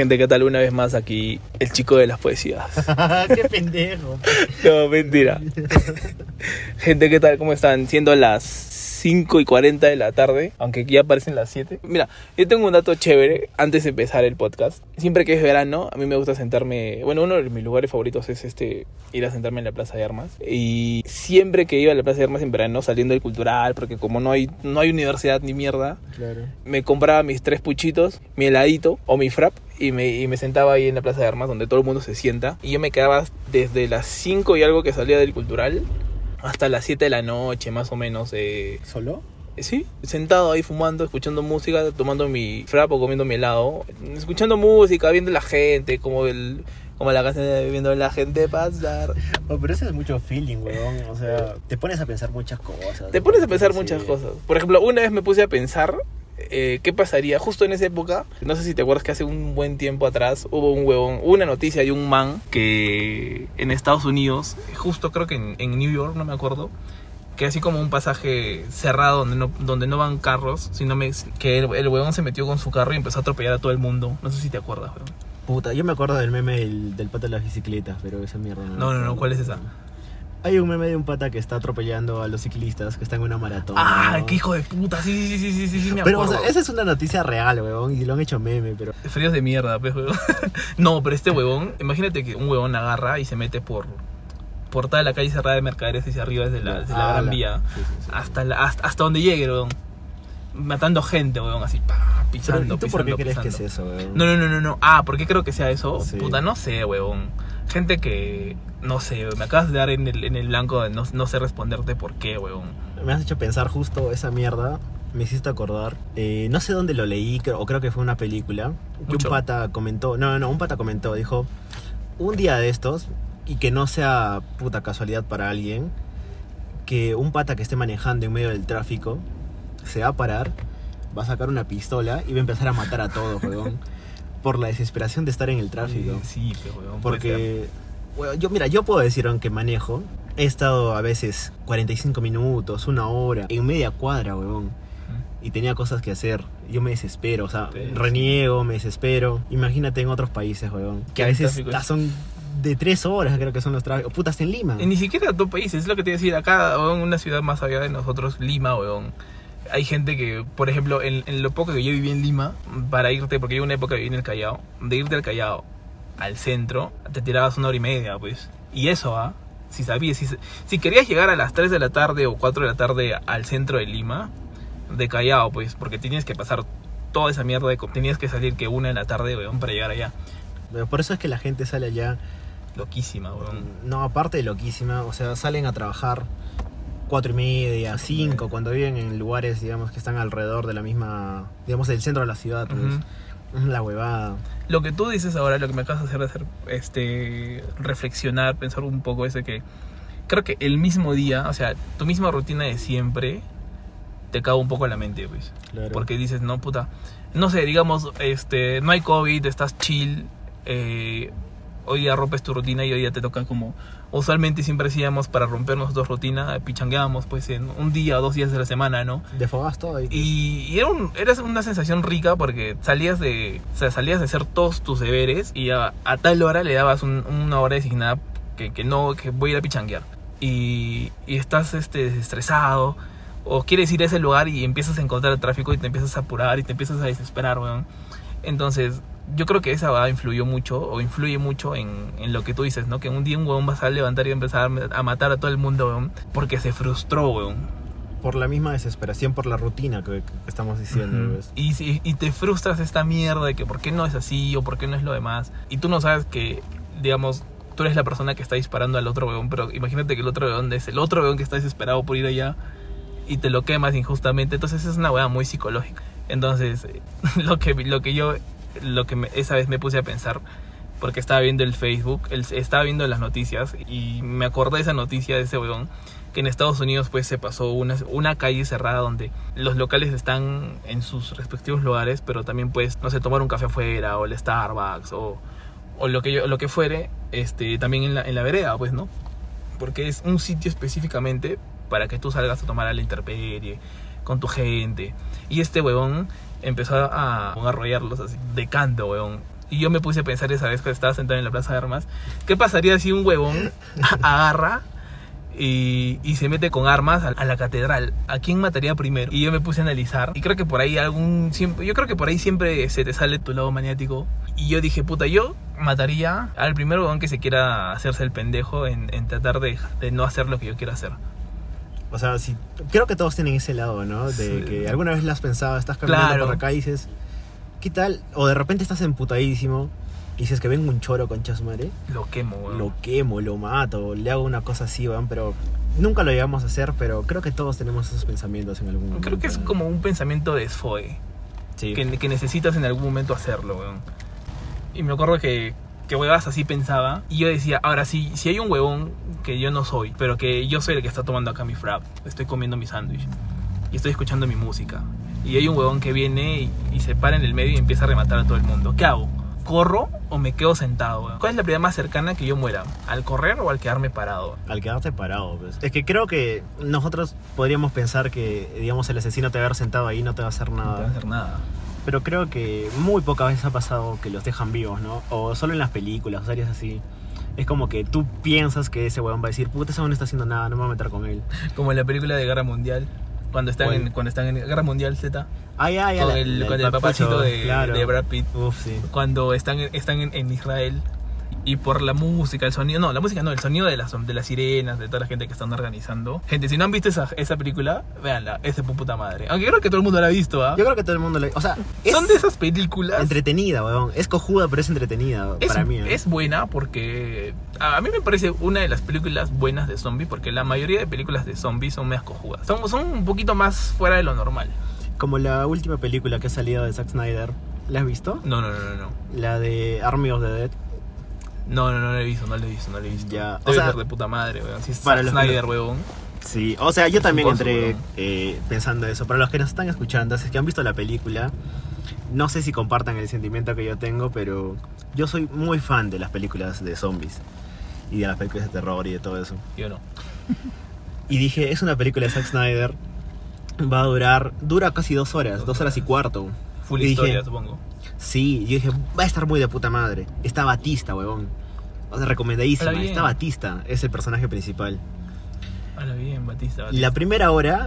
Gente, ¿qué tal? Una vez más aquí, el chico de las poesías. Qué pendejo. No, mentira. Gente, ¿qué tal? ¿Cómo están? Siendo las 5 y 40 de la tarde, aunque ya parecen las 7. Mira, yo tengo un dato chévere antes de empezar el podcast. Siempre que es verano, a mí me gusta sentarme. Bueno, uno de mis lugares favoritos es este ir a sentarme en la Plaza de Armas. Y siempre que iba a la Plaza de Armas en verano, saliendo del cultural, porque como no hay, no hay universidad ni mierda, Claro. me compraba mis tres puchitos, mi heladito o mi frap y me, y me sentaba ahí en la Plaza de Armas donde todo el mundo se sienta. Y yo me quedaba desde las 5 y algo que salía del cultural hasta las 7 de la noche más o menos. eh, ¿Solo? Sí, sentado ahí fumando, escuchando música, tomando mi frap o comiendo mi helado, escuchando música, viendo la gente, como el como la canción de viendo la gente pasar. Oh, pero eso es mucho feeling, weón. O sea, te pones a pensar muchas cosas. Te pones a pensar muchas cosas. Por ejemplo, una vez me puse a pensar eh, qué pasaría justo en esa época. No sé si te acuerdas que hace un buen tiempo atrás hubo un huevón, una noticia de un man que en Estados Unidos, justo creo que en, en New York, no me acuerdo, que así como un pasaje cerrado donde no, donde no van carros, sino me- que el, el huevón se metió con su carro y empezó a atropellar a todo el mundo. No sé si te acuerdas, huevón. Puta, yo me acuerdo del meme del, del pata de las bicicletas, pero esa mierda no. No, no, no, ¿cuál es esa? Hay un meme de un pata que está atropellando a los ciclistas que están en una maratón. Ah, qué hijo de puta, sí, sí, sí, sí, sí, sí, me Pero, o sea, esa es una noticia real, weón, y lo han hecho meme, pero... Fríos de mierda, pues, huevón. No, pero este huevón, imagínate que un huevón agarra y se mete por, por toda la calle cerrada de mercaderes hacia arriba desde la, desde la Ah, gran la- vía sí, sí, sí. hasta, la- hasta, hasta donde llegue, huevón. Matando gente, huevón, así, pa, Pero, pisando, ¿Y tú pisando, por qué crees que es pisando. eso, weón? No, no, no, no, no. Ah, ¿por qué creo que sea eso? Puta, no sé, huevón. Gente que, no sé, me acabas de dar en el, en el blanco de no, no sé responderte por qué, huevón. Me has hecho pensar justo esa mierda. Me hiciste acordar. eh, no sé dónde lo leí, creo- o creo que fue una película. Que un pata comentó. No, no, no, un pata comentó. Dijo: Un día de estos, y que no sea puta casualidad para alguien, que un pata que esté manejando en medio del tráfico se va a parar, va a sacar una pistola y va a empezar a matar a todos, weón. por la desesperación de estar en el tráfico. Eh, Sí, pero, ser. Porque, yo, mira, yo puedo decir, aunque manejo, he estado a veces 45 minutos, una hora, en media cuadra, weón. Y tenía cosas que hacer. Yo me desespero, o sea, Sí, sí. reniego, me desespero. Imagínate en otros países, weón. Que a veces son de tres horas, creo que son los tráficos. Putas en Lima. Y ni siquiera tu país, es lo que te iba a decir. Acá, en una ciudad más allá de nosotros, Lima, weón. Hay gente que, por ejemplo, en, en lo poco que yo viví en Lima, para irte, porque yo una época viví en el Callao, de irte al Callao al centro, te tirabas una hora y media, pues. Y eso, ¿ah? Si sabías, si, si querías llegar a las 3 de la tarde o 4 de la tarde al centro de Lima, de Callao, pues, porque tenías que pasar toda esa mierda de... Tenías que salir que una de la tarde, weón, para llegar allá. Pero Por eso es que la gente sale allá. Loquísima, weón. No, aparte de loquísima, o sea, salen a trabajar cuatro y media, cinco, cuando viven en lugares, digamos, que están alrededor de la misma, digamos, del centro de la ciudad, pues. La huevada. Lo que tú dices ahora, lo que me acabas de hacer, de hacer este, reflexionar, pensar un poco es de que creo que el mismo día, o sea, tu misma rutina de siempre te caga un poco la mente, pues. Claro. Porque dices, no, puta, no sé, digamos, este, no hay COVID, estás chill, eh, hoy día rompes tu rutina y hoy día te toca como, usualmente siempre hacíamos para romper nosotros rutina, pichangueábamos pues en un día o dos días de la semana, ¿no? Defogas todo y... Y, y era, un- era una sensación rica porque salías de, o sea, salías de hacer todos tus deberes y a, a tal hora le dabas un- una hora designada que, que no, que voy a ir a pichanguear. Y, y estás este, desestresado o quieres ir a ese lugar y empiezas a encontrar el tráfico y te empiezas a apurar y te empiezas a desesperar, weón. Entonces, yo creo que esa va influyó mucho o influye mucho en, en lo que tú dices, ¿no? Que un día un weón va a levantar y va a empezar a matar a todo el mundo, weón, porque se frustró, weón. Por la misma desesperación, por la rutina que, que estamos diciendo, Ujú. pues. y, si- y te frustras esta mierda de que por qué no es así o por qué no es lo demás. Y tú no sabes que, digamos, tú eres la persona que está disparando al otro weón, pero imagínate que el otro weón es el otro weón que está desesperado por ir allá y te lo quemas injustamente. Entonces es una weá muy psicológica. Entonces, lo que, lo que yo, lo que esa vez me puse a pensar, porque estaba viendo el Facebook, estaba viendo las noticias y me acordé de esa noticia de ese weón que en Estados Unidos pues se pasó una, calle cerrada donde los locales están en sus respectivos lugares, pero también puedes, no sé, tomar un café afuera o el Starbucks o, o lo, que yo, lo que fuere, este, también en la, en la vereda, pues, ¿no? Porque es un sitio específicamente para que tú salgas a tomar a la intemperie con tu gente. Y este huevón empezó a, a arrollarlos así, de canto, huevón. Y yo me puse a pensar esa vez que estaba sentado en la Plaza de Armas, ¿qué pasaría si un huevón agarra y, y se mete con armas a, a la catedral? ¿A quién mataría primero? Y yo me puse a analizar y creo que por ahí algún siempre, yo creo que por ahí siempre se te sale tu lado maniático. Y yo dije, puta, yo mataría al primer huevón que se quiera hacerse el pendejo en, en tratar de, de no hacer lo que yo quiero hacer. O sea, si, creo que todos tienen ese lado, ¿no? De Sí. que alguna vez lo has pensado, estás caminando Claro. por acá y dices, ¿qué tal? O de repente estás emputadísimo y dices que venga un choro con chasmare, Lo quemo, huevón. lo quemo, lo mato, le hago una cosa así, weón, pero nunca lo llegamos a hacer, pero creo que todos tenemos esos pensamientos en algún momento. Creo que es como un pensamiento de desfogue. Sí. que, que necesitas en algún momento hacerlo, weón. Y me acuerdo que, que huevas así pensaba. Y yo decía, ahora sí, si hay un huevón que yo no soy, pero que yo soy el que está tomando acá mi frap, estoy comiendo mi sándwich y estoy escuchando mi música. Y hay un huevón que viene y, y se para en el medio y empieza a rematar a todo el mundo. ¿Qué hago? ¿Corro o me quedo sentado? weón? ¿Cuál es la prioridad más cercana que yo muera? ¿Al correr o al quedarme parado? Al quedarte parado, pues. Es que creo que nosotros podríamos pensar que, digamos, el asesino te va a haber sentado ahí y no te va a hacer No te va a nada. hacer nada. Pero creo que muy pocas veces ha pasado que los dejan vivos, ¿no? O solo en las películas o series así. Es como que tú piensas que ese weón va a decir, puta, ese weón no está haciendo nada, no me voy a meter con él. Como en la película de Guerra Mundial. Cuando están, en, cuando están en Guerra Mundial Z. Ay, ay, Con la- el, la- con el papacito de, claro. de Brad Pitt. Uf, sí. cuando están, están en, en Israel y por la música, el sonido, no, la música no, el sonido de las, de las sirenas, de toda la gente que están organizando. Gente, si no han visto esa, esa película, véanla, es de puta madre. Aunque creo que todo el mundo la ha visto, ¿ah? Yo creo que todo el mundo le... O sea, es Son de esas películas. entretenida, weón. Es cojuda, pero es entretenida Es, para mí. ¿eh? es buena porque a a mí me parece una de las películas buenas de zombies porque la mayoría de películas de zombies son más cojudas. Son, son un poquito más fuera de lo normal. Como la última película que ha salido de Zack Snyder. ¿La has visto? No, no, no, no, no. La de Army of the Dead. No, no, no la he visto, no la he visto, no la he visto. Ya, o sea, ser de puta madre, weón. Si es para Zack los que Snyder, weón. Sí, o sea, yo también entré eh, pensando eso. Para los que nos están escuchando, si es que han visto la película, no sé si compartan el sentimiento que yo tengo, pero yo soy muy fan de las películas de zombies y de las películas de terror y de todo eso. Yo no. Y dije, es una película de Zack Snyder, va a durar, dura casi dos horas, Dos horas y cuarto. Full Y dije, historia, supongo. Sí, yo dije, va a estar muy de puta madre. Está Batista, huevón. O sea, recomendadísima. Está Batista, es el personaje principal. Bien, Batista. Batista. la primera hora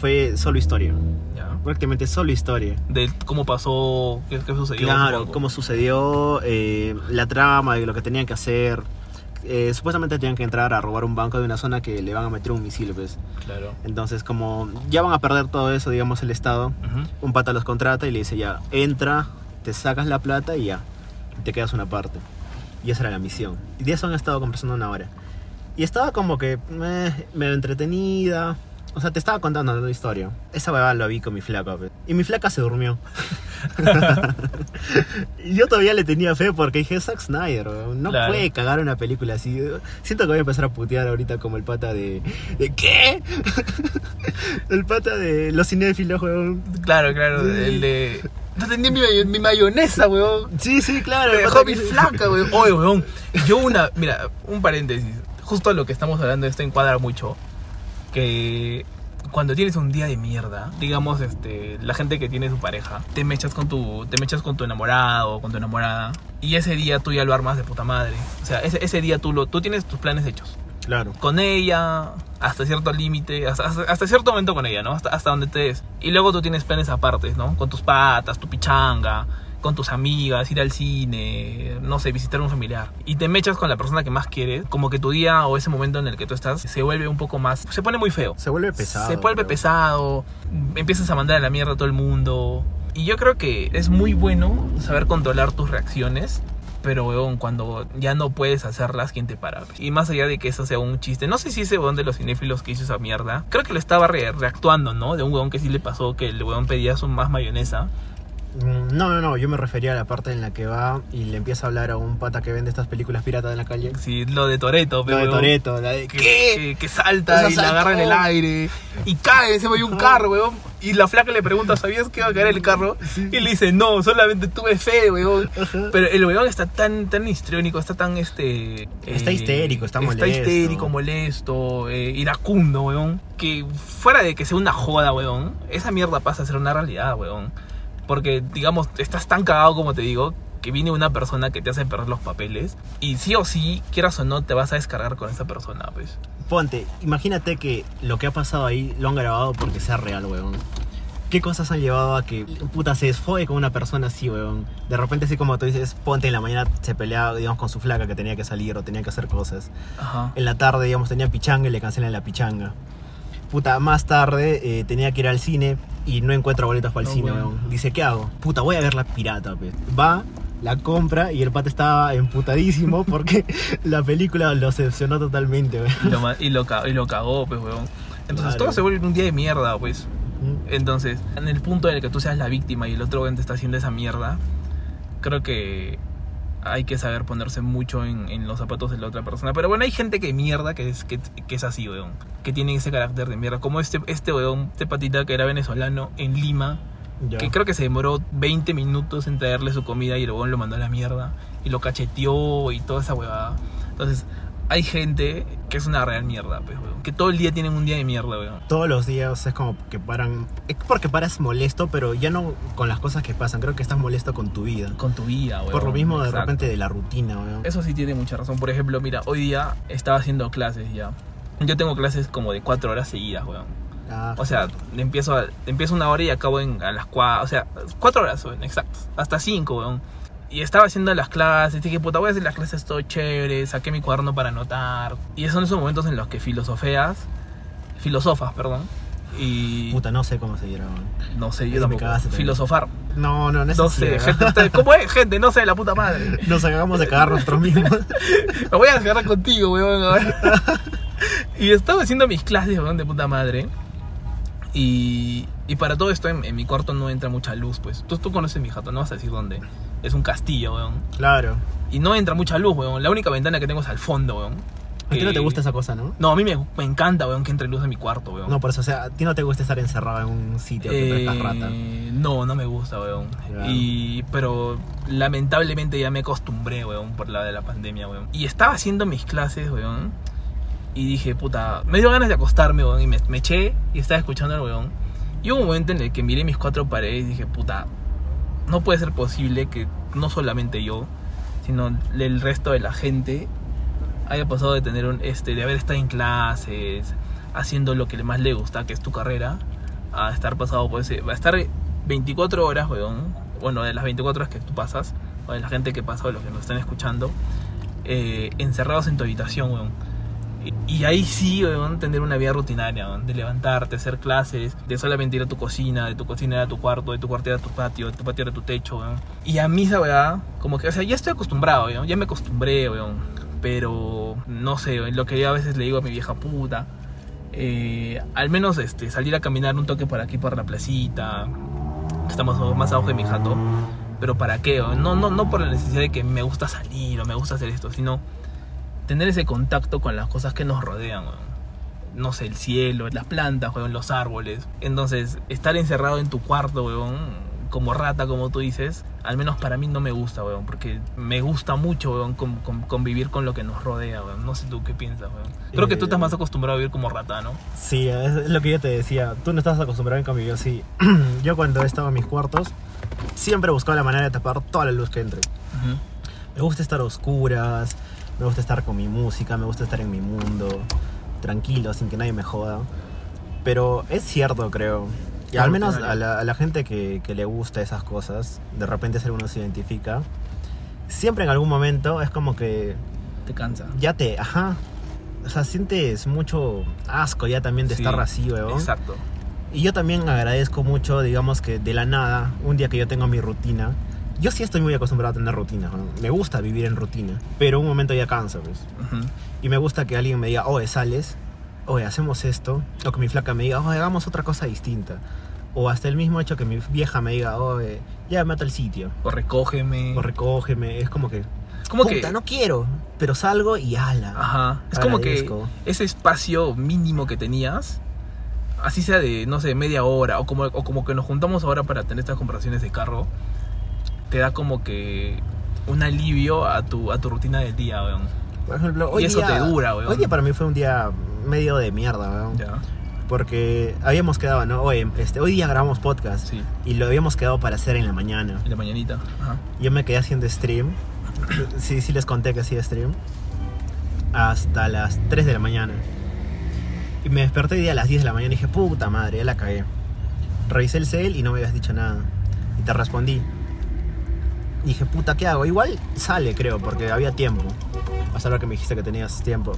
fue solo historia. Ya. Prácticamente solo historia. De cómo pasó, qué, qué sucedió. Claro, supongo. cómo sucedió, eh, la trama de lo que tenían que hacer. Eh, supuestamente tenían que entrar a robar un banco de una zona que le van a meter un misil, pues. Claro. Entonces, como ya van a perder todo eso, digamos, el Estado, un pata los contrata y le dice ya, entra, te sacas la plata y ya, te quedas una parte. Y esa era la misión. Y de eso han estado conversando una hora. Y estaba como que eh, medio entretenida. O sea, te estaba contando una historia. Esa huevada lo vi con mi flaca. pe. Y mi flaca se durmió. y yo todavía le tenía fe porque dije, Zack Snyder, weón, no Claro. puede cagar una película así. Siento que voy a empezar a putear ahorita como el pata de... ¿De qué? el pata de los cinéfilos, weón. Claro, claro. El de. No tenía mi, mayo- mi mayonesa, weón. Sí, sí, claro. Me dejó mi flaca, weón. Oye, weón. Yo una. Mira, un paréntesis. Justo lo que estamos hablando de esto encuadra mucho. Que cuando tienes un día de mierda, digamos, este, la gente que tiene su pareja, te mechas con tu, te mechas con tu enamorado o con tu enamorada, y ese día tú ya lo armas de puta madre. O sea, ese, ese día tú lo, tú tienes tus planes hechos. Claro. Con ella, hasta cierto límite, hasta, hasta, hasta cierto momento con ella, ¿no? Hasta, hasta donde te des. Y luego tú tienes planes aparte, ¿no? Con tus patas, tu pichanga, con tus amigas, ir al cine, no sé, visitar a un familiar. Y te mechas con la persona que más quieres, como que tu día o ese momento en el que tú estás se vuelve un poco más... Se pone muy feo. Se vuelve pesado. Se vuelve creo. pesado, empiezas a mandar a la mierda a todo el mundo. Y yo creo que es muy bueno saber controlar tus reacciones. Pero, weón, cuando ya no puedes hacerlas, ¿quién te para? Y más allá de que eso sea un chiste, no sé si ese weón de los cinéfilos que hizo esa mierda, creo que lo estaba re- reactuando, ¿no? De un weón que sí le pasó que el weón pedía su más mayonesa. Mm, No, no, no, yo me refería a la parte en la que va y le empieza a hablar a un pata que vende estas películas piratas en la calle. Sí, lo de Toreto, Lo de Toreto, la de Que, ¿qué? que, que salta y la agarra en el aire y cae, se ve un carro, weón. Y la flaca le pregunta, ¿sabías que iba a caer el carro? Y le dice, no, solamente tuve fe, weón. Ajá. Pero el weón está tan, tan histriónico, está tan este. Está histérico, está molesto. Está histérico, molesto, eh, iracundo, weón. Que fuera de que sea una joda, weón, esa mierda pasa a ser una realidad, weón. Porque, digamos, estás tan cagado como te digo, que viene una persona que te hace perder los papeles y sí o sí, quieras o no, te vas a descargar con esa persona, pues. Ponte, imagínate que lo que ha pasado ahí lo han grabado porque sea real, weón. ¿Qué cosas han llevado a que, puta, se desfogue con una persona así, weón? De repente, así como tú dices, ponte en la mañana se peleaba, digamos, con su flaca que tenía que salir o tenía que hacer cosas. Ajá. En la tarde, digamos, tenía pichanga y le cancelan la pichanga. Puta, más tarde eh, tenía que ir al cine y no encuentra boletos para el No, cine, weón. weón. Dice, ¿qué hago? Puta, voy a ver la pirata, pues. Va, la compra y el pata estaba emputadísimo porque la película lo decepcionó totalmente, weón. Y lo, y lo, y lo cagó, pues, weón. Entonces Claro. todo se vuelve un día de mierda, pues. Entonces, en el punto en el que tú seas la víctima y el otro weón te está haciendo esa mierda, creo que hay que saber ponerse mucho en, en los zapatos de la otra persona. Pero bueno, hay gente que mierda que es, que, que es así, weón. Que tiene ese carácter de mierda. Como este, este weón, este patita que era venezolano en Lima, Ya. que creo que se demoró 20 minutos en traerle su comida y el weón lo mandó a la mierda. Y lo cacheteó y toda esa huevada. Entonces, hay gente que es una real mierda, pues, weón. Que todo el día tienen un día de mierda, weón. Todos los días es como que paran. Es porque paras molesto, pero ya no con las cosas que pasan. Creo que estás molesto con tu vida. Con tu vida, weón. Por lo mismo, de Exacto. repente, de la rutina, weón. Eso sí tiene mucha razón. Por ejemplo, mira, hoy día estaba haciendo clases ya. Yo tengo clases como de cuatro horas seguidas, weón. Ah, O sea, empiezo, a- empiezo una hora y acabo en, a las cuatro, o sea, cuatro horas, weón, exacto. Hasta cinco, weón. Y estaba haciendo las clases, dije, puta, voy a hacer las clases todo chévere, saqué mi cuaderno para anotar. Y son esos momentos en los que filosofeas, filosofas, perdón. Y puta, no sé cómo se weón. no sé, yo tampoco. Filosofar. No, no, no es No sé, gente, ¿cómo es? Gente, no sé, la puta madre. Nos acabamos de cagar nosotros mismos. Me voy a agarrar contigo, weón, y estaba haciendo mis clases, weón, de puta madre. Y, y para todo esto en, en mi cuarto no entra mucha luz, pues. Tú, tú conoces mi jato, no vas a decir dónde. Es un castillo, weón. claro. Y no entra mucha luz, weón. La única ventana que tengo es al fondo, weón. A ti no te gusta esa cosa, ¿no? No, a mí me, me encanta, weón, que entre luz en mi cuarto, weón. No, por eso, o sea, a ti no te gusta estar encerrado en un sitio que Eh, parezcas rata. no, no me gusta, weón. Claro. Y, pero lamentablemente ya me acostumbré, weón, por la de la pandemia, weón. Y estaba haciendo mis clases, weón. Y dije, puta, me dio ganas de acostarme, weón. Y me, me eché y estaba escuchando al weón. Y hubo un momento en el que miré mis cuatro paredes y dije, puta, no puede ser posible que no solamente yo, sino el resto de la gente haya pasado de tener un, este, de haber estado en clases, haciendo lo que más le gusta, que es tu carrera, a estar pasado por ese, a estar 24 horas, weón, bueno, de las 24 horas que tú pasas, o de la gente que pasa, o de los que nos están escuchando, eh, encerrados en tu habitación, weón. Y, ahí sí, weón, tener una vida rutinaria, weón, de levantarte, hacer clases, de solamente ir a tu cocina, de tu cocina a tu cuarto, de tu cuarto a tu patio, de tu patio a tu techo, weón. Y a mí weá, como que, o sea, ya estoy acostumbrado, weón, ya me acostumbré. Pero, no sé, lo que yo a veces le digo a mi vieja puta, eh, al menos este, salir a caminar un toque por aquí, por la placita, estamos más abajo de mi jato. Pero ¿para qué? No, no, no por la necesidad de que me gusta salir o me gusta hacer esto, sino tener ese contacto con las cosas que nos rodean, weón. No sé, el cielo, las plantas, weón, los árboles. Entonces, estar encerrado en tu cuarto, weón, como rata, como tú dices, al menos para mí no me gusta, weón, porque me gusta mucho, weón, con- con- convivir con lo que nos rodea, weón. No sé tú qué piensas, weón. Creo que tú Eh, estás más acostumbrado a vivir como rata, ¿no? Sí, es lo que yo te decía. Tú no estás acostumbrado en cambio yo sí. yo cuando he estado en mis cuartos, siempre he buscado la manera de tapar toda la luz que entre. Me gusta estar a oscuras, me gusta estar con mi música, me gusta estar en mi mundo, tranquilo, sin que nadie me joda. Pero es cierto, creo. Y al menos a la, a la gente que, que le gusta esas cosas, de repente si alguno se identifica, siempre en algún momento es como que Te cansa. ya te, ajá, o sea, sientes mucho asco ya también de Sí, estar así, weón. Exacto. Y yo también agradezco mucho, digamos que de la nada, un día que yo tengo mi rutina, yo sí estoy muy acostumbrado a tener rutina, ¿no? me gusta vivir en rutina, pero un momento ya cansa, pues. Ujú. Y me gusta que alguien me diga, oye, sales, oye, hacemos esto, o que mi flaca me diga, oye, hagamos otra cosa distinta. O hasta el mismo hecho que mi vieja me diga, oye, ya me al sitio, O recógeme. o recógeme, es como que, como puta, que. no quiero, pero salgo y ala. Ajá. Es como que ese espacio mínimo que tenías, así sea de, no sé, media hora, o como, o como que nos juntamos ahora para tener estas conversaciones de carro, te da como que un alivio a tu, a tu rutina del día, weón. Por ejemplo, hoy Y eso día- te dura, weón. Hoy día para mí fue un día medio de mierda, weón. Ya. Porque habíamos quedado, ¿no? Oye, este, hoy día grabamos podcast. Sí, Y lo habíamos quedado para hacer en la mañana. en la mañanita. Ajá. Yo me quedé haciendo stream. Sí, sí les conté que hacía stream. Hasta las 3 de la mañana. Y me desperté hoy día a las 10 de la mañana y dije, puta madre, ya la cagué. Revisé el cel y no me habías dicho nada. Y te respondí. Dije, puta, ¿qué hago? Igual sale, creo, porque había tiempo. Hasta ahora que me dijiste que tenías tiempo.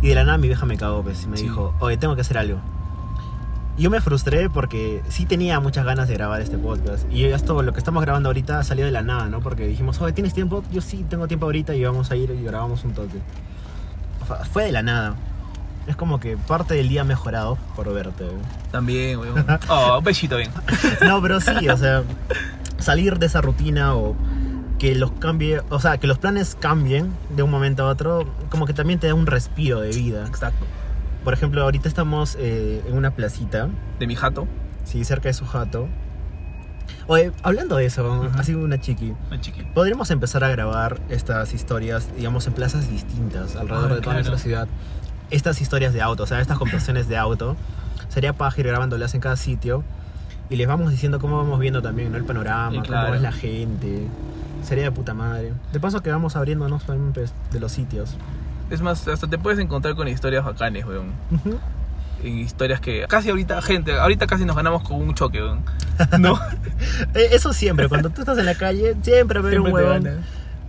Y de la nada mi vieja me cagó, pues, y me Sí. dijo, oye, tengo que hacer algo. Y yo me frustré porque sí tenía muchas ganas de grabar este podcast. Y esto, lo que estamos grabando ahorita salió de la nada, ¿no? Porque dijimos, oye, ¿tienes tiempo? Yo sí tengo tiempo ahorita y vamos a ir y grabamos un toque. Fue de la nada. Es como que parte del día mejorado por verte. ¿eh? También, weón. Oh, un besito, bien. No, pero sí, o sea, salir de esa rutina o que los cambie, o sea, que los planes cambien de un momento a otro, como que también te da un respiro de vida. Exacto. Por ejemplo, ahorita estamos eh, en una placita, De mi jato. sí, cerca de su jato. Oye, hablando de eso, Ujú. así una chiqui, Muy chiqui. podríamos empezar a grabar estas historias, digamos, en plazas distintas alrededor Ah, de toda claro. nuestra ciudad. Estas historias de auto, o sea, estas conversaciones de auto, sería paja ir grabándolas en cada sitio y les vamos diciendo cómo vamos viendo también, ¿no? El panorama, Sí, cómo claro. es la gente. Sería de puta madre. De paso que vamos abriéndonos también pues, de los sitios. Es más, hasta te puedes encontrar con historias bacanes, weón. En historias que casi ahorita, gente, ahorita casi nos ganamos con un choque, weón. ¿No? Eh, Eso siempre, cuando tú estás en la calle, siempre va un ganas.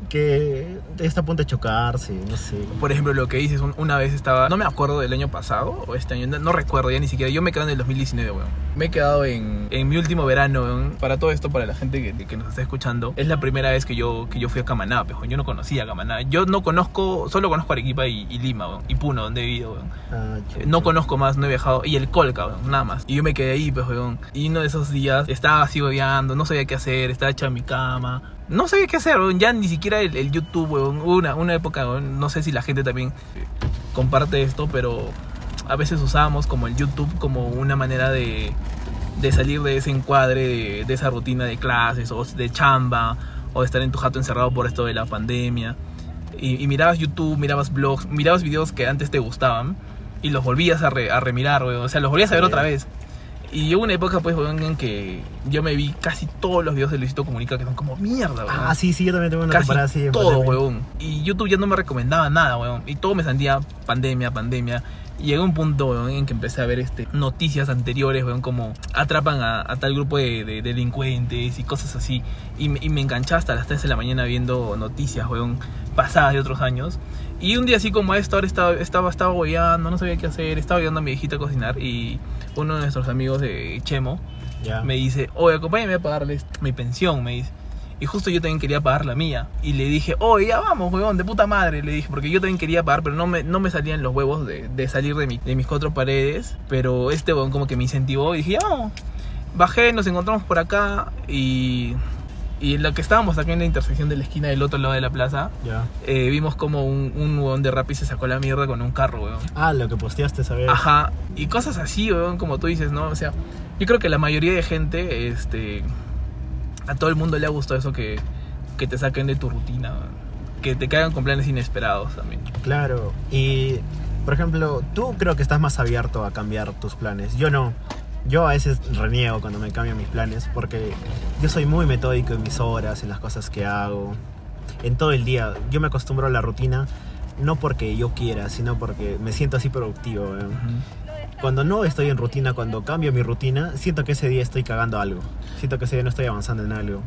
que está a punto de chocarse, no sé. Por ejemplo, lo que dices, un- una vez estaba, no me acuerdo del año pasado o este año, no, no recuerdo ya ni siquiera, yo me quedé en el 2019, weón. Me he quedado en, en mi último verano, weón. Para todo esto, para la gente que, que nos está escuchando, es la primera vez que yo, que yo fui a Camaná, pues, weón. yo no conocía Camaná. Yo no conozco, solo conozco Arequipa y, y Lima, weón, y Puno, donde he vivido, weón. Ah, Eh, chucha. No conozco más, no he viajado. Y el Colca, weón, nada más. Y yo me quedé ahí, pues, weón. Y uno de esos días estaba así bobeando, no sabía qué hacer, estaba hecho en mi cama. No sabía qué hacer, weón. Ya ni siquiera el, el YouTube, weón. Una, una época, no sé si la gente también comparte esto, pero a veces usábamos como el YouTube como una manera de, de salir de ese encuadre, de, de esa rutina de clases o de chamba, o de estar en tu jato encerrado por esto de la pandemia. Y, y mirabas YouTube, mirabas blogs, mirabas videos que antes te gustaban y los volvías a, re- a remirar. O sea, los volvías a ver Sí. otra vez. Y hubo una época, pues, weón, en que yo me vi casi todos los videos de Luisito Comunica que son como mierda, weón. Ah, sí, sí, yo también tengo una Casi temporada así. todo, weón. Y YouTube ya no me recomendaba nada, weón. Y todo me sentía pandemia, pandemia. Y llegó un punto, weón, en que empecé a ver este, noticias anteriores, weón, como atrapan a, a tal grupo de, de delincuentes y cosas así. Y, me- y me enganchaba hasta las 3 de la mañana viendo noticias, weón, pasadas de otros años. Y un día así como esto, ahora estaba, estaba, estaba bobeando, no sabía qué hacer, estaba ayudando a mi hijita a cocinar y uno de nuestros amigos de Chemo me dice, oye, acompáñame a pagarles mi pensión, me dice. Y justo yo también quería pagar la mía. Y le dije, oye, ya vamos, huevón, de puta madre. Le dije, porque yo también quería pagar, pero no me, no me salían los huevos de, de salir de, mi- de mis cuatro paredes. Pero este huevón como que me incentivó y dije, ya vamos. Bajé, nos encontramos por acá y... Y en lo que estábamos acá en la intersección de la esquina del otro lado de la plaza, eh, vimos como un, un huevón de Rappi se sacó la mierda con un carro, huevón. Ah, lo que posteaste esa vez. Ajá, y cosas así, weón, como tú dices, ¿no? O sea, yo creo que la mayoría de gente, este, a todo el mundo le ha gustado eso que, que te saquen de tu rutina, weón. que te caigan con planes inesperados también. Claro. Y, por ejemplo, tú creo que estás más abierto a cambiar tus planes. Yo no. Yo a veces reniego cuando me cambian mis planes porque yo soy muy metódico en mis horas, en las cosas que hago, en todo el día. Yo me acostumbro a la rutina no porque yo quiera, sino porque me siento así productivo. weón. Cuando no estoy en rutina, cuando cambio mi rutina, siento que ese día estoy cagando algo. Siento que ese día no estoy avanzando en algo.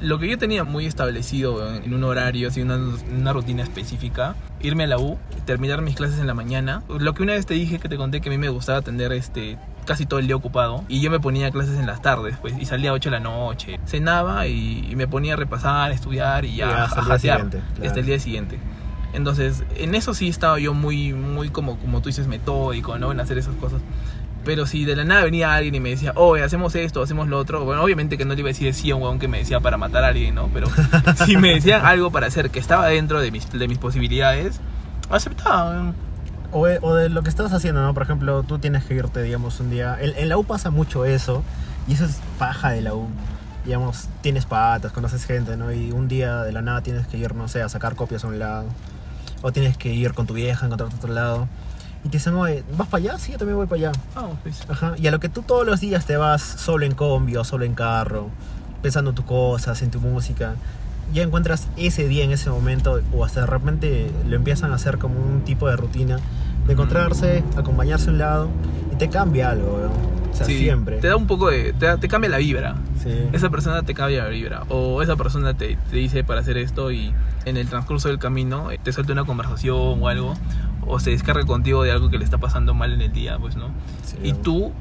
Lo que yo tenía muy establecido en un horario, así una, una rutina específica, irme a la U, terminar mis clases en la mañana. Lo que una vez te dije que te conté que a mí me gustaba atender este casi todo el día ocupado y yo me ponía clases en las tardes pues y salía a 8 de la noche cenaba y, y me ponía a repasar estudiar y ya, Y a jatear siguiente, claro. hasta el día siguiente entonces en eso sí estaba yo muy muy como como tú dices metódico no en hacer esas cosas pero si de la nada venía alguien y me decía, oye, hacemos esto, hacemos lo otro, bueno, obviamente que no le iba a decir sí a un huevón que me decía para matar a alguien, ¿no? Pero si me decían algo para hacer que estaba dentro de mis, de mis posibilidades, aceptaba. O de, o de lo que estás haciendo, ¿no? Por ejemplo, tú tienes que irte, digamos, un día. En, en la U pasa mucho eso, y eso es paja de la U. Digamos, tienes patas, conoces gente, ¿no? Y un día de la nada tienes que ir, no sé, a sacar copias a un lado. O tienes que ir con tu vieja, a encontrarte a otro lado. Y te dicen, oye, ¿vas para allá? Sí, yo también voy para allá. Vamos, pues. Ajá. Y a lo que tú todos los días te vas solo en combi o solo en carro, pensando en tus cosas, en tu música, ya encuentras ese día en ese momento, o hasta de repente lo empiezan a hacer como un tipo de rutina, de encontrarse, acompañarse a un lado, y te cambia algo, weón. O sea, Sí, siempre. Te da un poco de. Te, da- te cambia la vibra. Sí. Esa persona te cambia la vibra. O esa persona te, te dice para hacer esto y en el transcurso del camino eh, te suelta una conversación o algo. O se descarga contigo de algo que le está pasando mal en el día, pues, ¿no? Sí, Y tú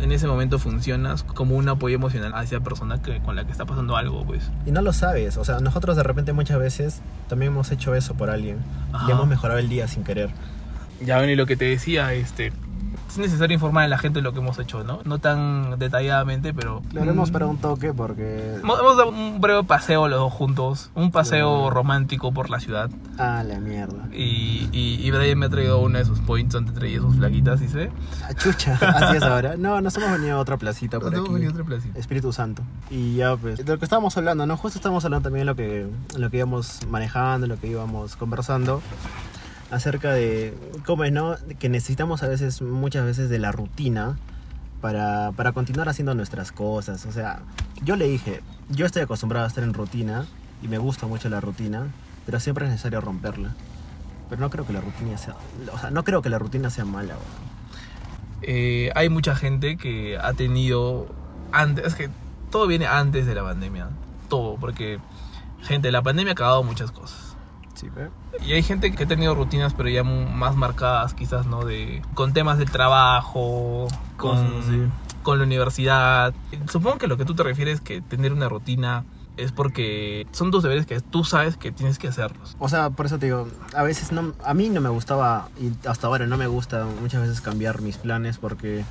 en ese momento funcionas como un apoyo emocional a esa persona que, con la que está pasando algo, pues. Y no lo sabes, o sea, nosotros de repente muchas veces también hemos hecho eso por alguien. Ajá. Y hemos mejorado el día sin querer. Ya ven, y lo que te decía, este. Es necesario informar a la gente de lo que hemos hecho, ¿no? No tan detalladamente, pero. Lo haremos Mm, para un toque porque... Hemos hemos dado un breve paseo los dos juntos, un paseo Claro. romántico por la ciudad. Ah, la mierda. Y, y, y Brian me ha traído uno de sus points donde traía sus flaquitas, ¿sí? Ah, chucha, así es ahora. No, nos hemos venido a otra placita por Nos hemos aquí. venido a otra placita. Espíritu Santo. Y ya, pues, de lo que estábamos hablando, ¿no? Justo estábamos hablando también de lo que, lo que íbamos manejando, lo que íbamos conversando. Acerca de cómo es, ¿no? Que necesitamos a veces, muchas veces, de la rutina para, para continuar haciendo nuestras cosas. O sea, yo le dije, yo estoy acostumbrado a estar en rutina y me gusta mucho la rutina, pero siempre es necesario romperla. Pero no creo que la rutina sea, o sea, no creo que la rutina sea mala. Eh, hay mucha gente que ha tenido antes, es que todo viene antes de la pandemia, todo, porque gente, la pandemia ha cagado muchas cosas. Sí. Y hay gente que ha tenido rutinas, pero ya más marcadas, quizás, ¿no? De, con temas del trabajo, con, Cosas así. con la universidad. Supongo que lo que tú te refieres que tener una rutina es porque son tus deberes que tú sabes que tienes que hacerlos. O sea, por eso te digo, a veces no, a mí no me gustaba, y hasta ahora no me gusta muchas veces cambiar mis planes porque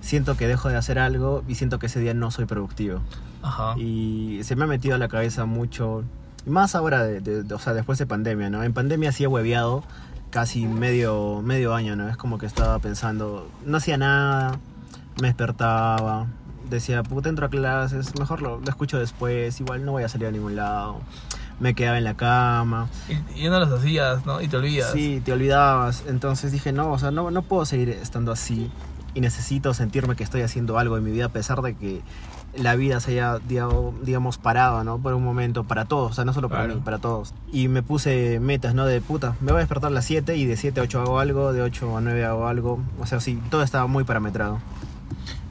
siento que dejo de hacer algo y siento que ese día no soy productivo. Ajá. Y se me ha metido a la cabeza mucho, más ahora, de, de- o sea, después de pandemia, ¿no? En pandemia sí he hueveado casi medio, medio año, ¿no? Es como que estaba pensando, no hacía nada, me despertaba, decía, puta, entro a clases, mejor lo, lo escucho después, igual no voy a salir a ningún lado. Me quedaba en la cama, Y, y no los hacías, ¿no? Y te olvidas. Sí, te olvidabas. Entonces dije, no, o sea, no, no puedo seguir estando así. Y necesito sentirme que estoy haciendo algo en mi vida, a pesar de que la vida se haya, digamos, parado, ¿no? Por un momento, para todos, o sea, no solo para Claro. mí, para todos. Y me puse metas, ¿no? De puta, me voy a despertar a las 7 y de 7 a 8 hago algo, de 8 a 9 hago algo. O sea, sí, todo estaba muy parametrado.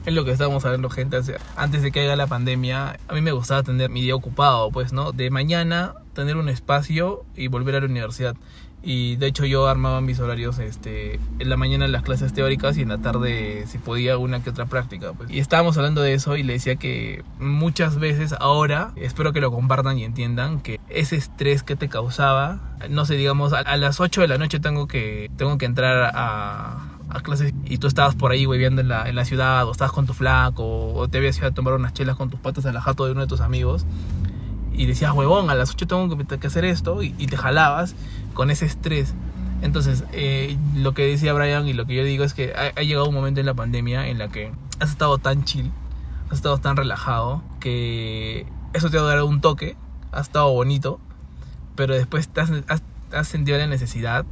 Es lo que estábamos hablando, gente. Antes de que haya la pandemia, a mí me gustaba tener mi día ocupado, pues, ¿no? De mañana tener un espacio y volver a la universidad. Y de hecho yo armaba mis horarios este, en la mañana las clases teóricas y en la tarde, si podía, una que otra práctica. Pues. Y estábamos hablando de eso y le decía que muchas veces ahora, espero que lo compartan y entiendan, que ese estrés que te causaba, no sé, digamos, a, a las 8 de la noche tengo que, tengo que entrar a, a clases y tú estabas por ahí hueveando en la, en la ciudad o estabas con tu flaco o te habías ido a tomar unas chelas con tus patas a la jato de uno de tus amigos y decías, huevón, a las 8 tengo que hacer esto y, y te jalabas con ese estrés. Entonces, eh, lo que decía Brian y lo que yo digo es que ha, ha llegado un momento en la pandemia en la que has estado tan chill, has estado tan relajado, que eso te ha dado un toque, ha estado bonito, pero después te has, has- has sentido la necesidad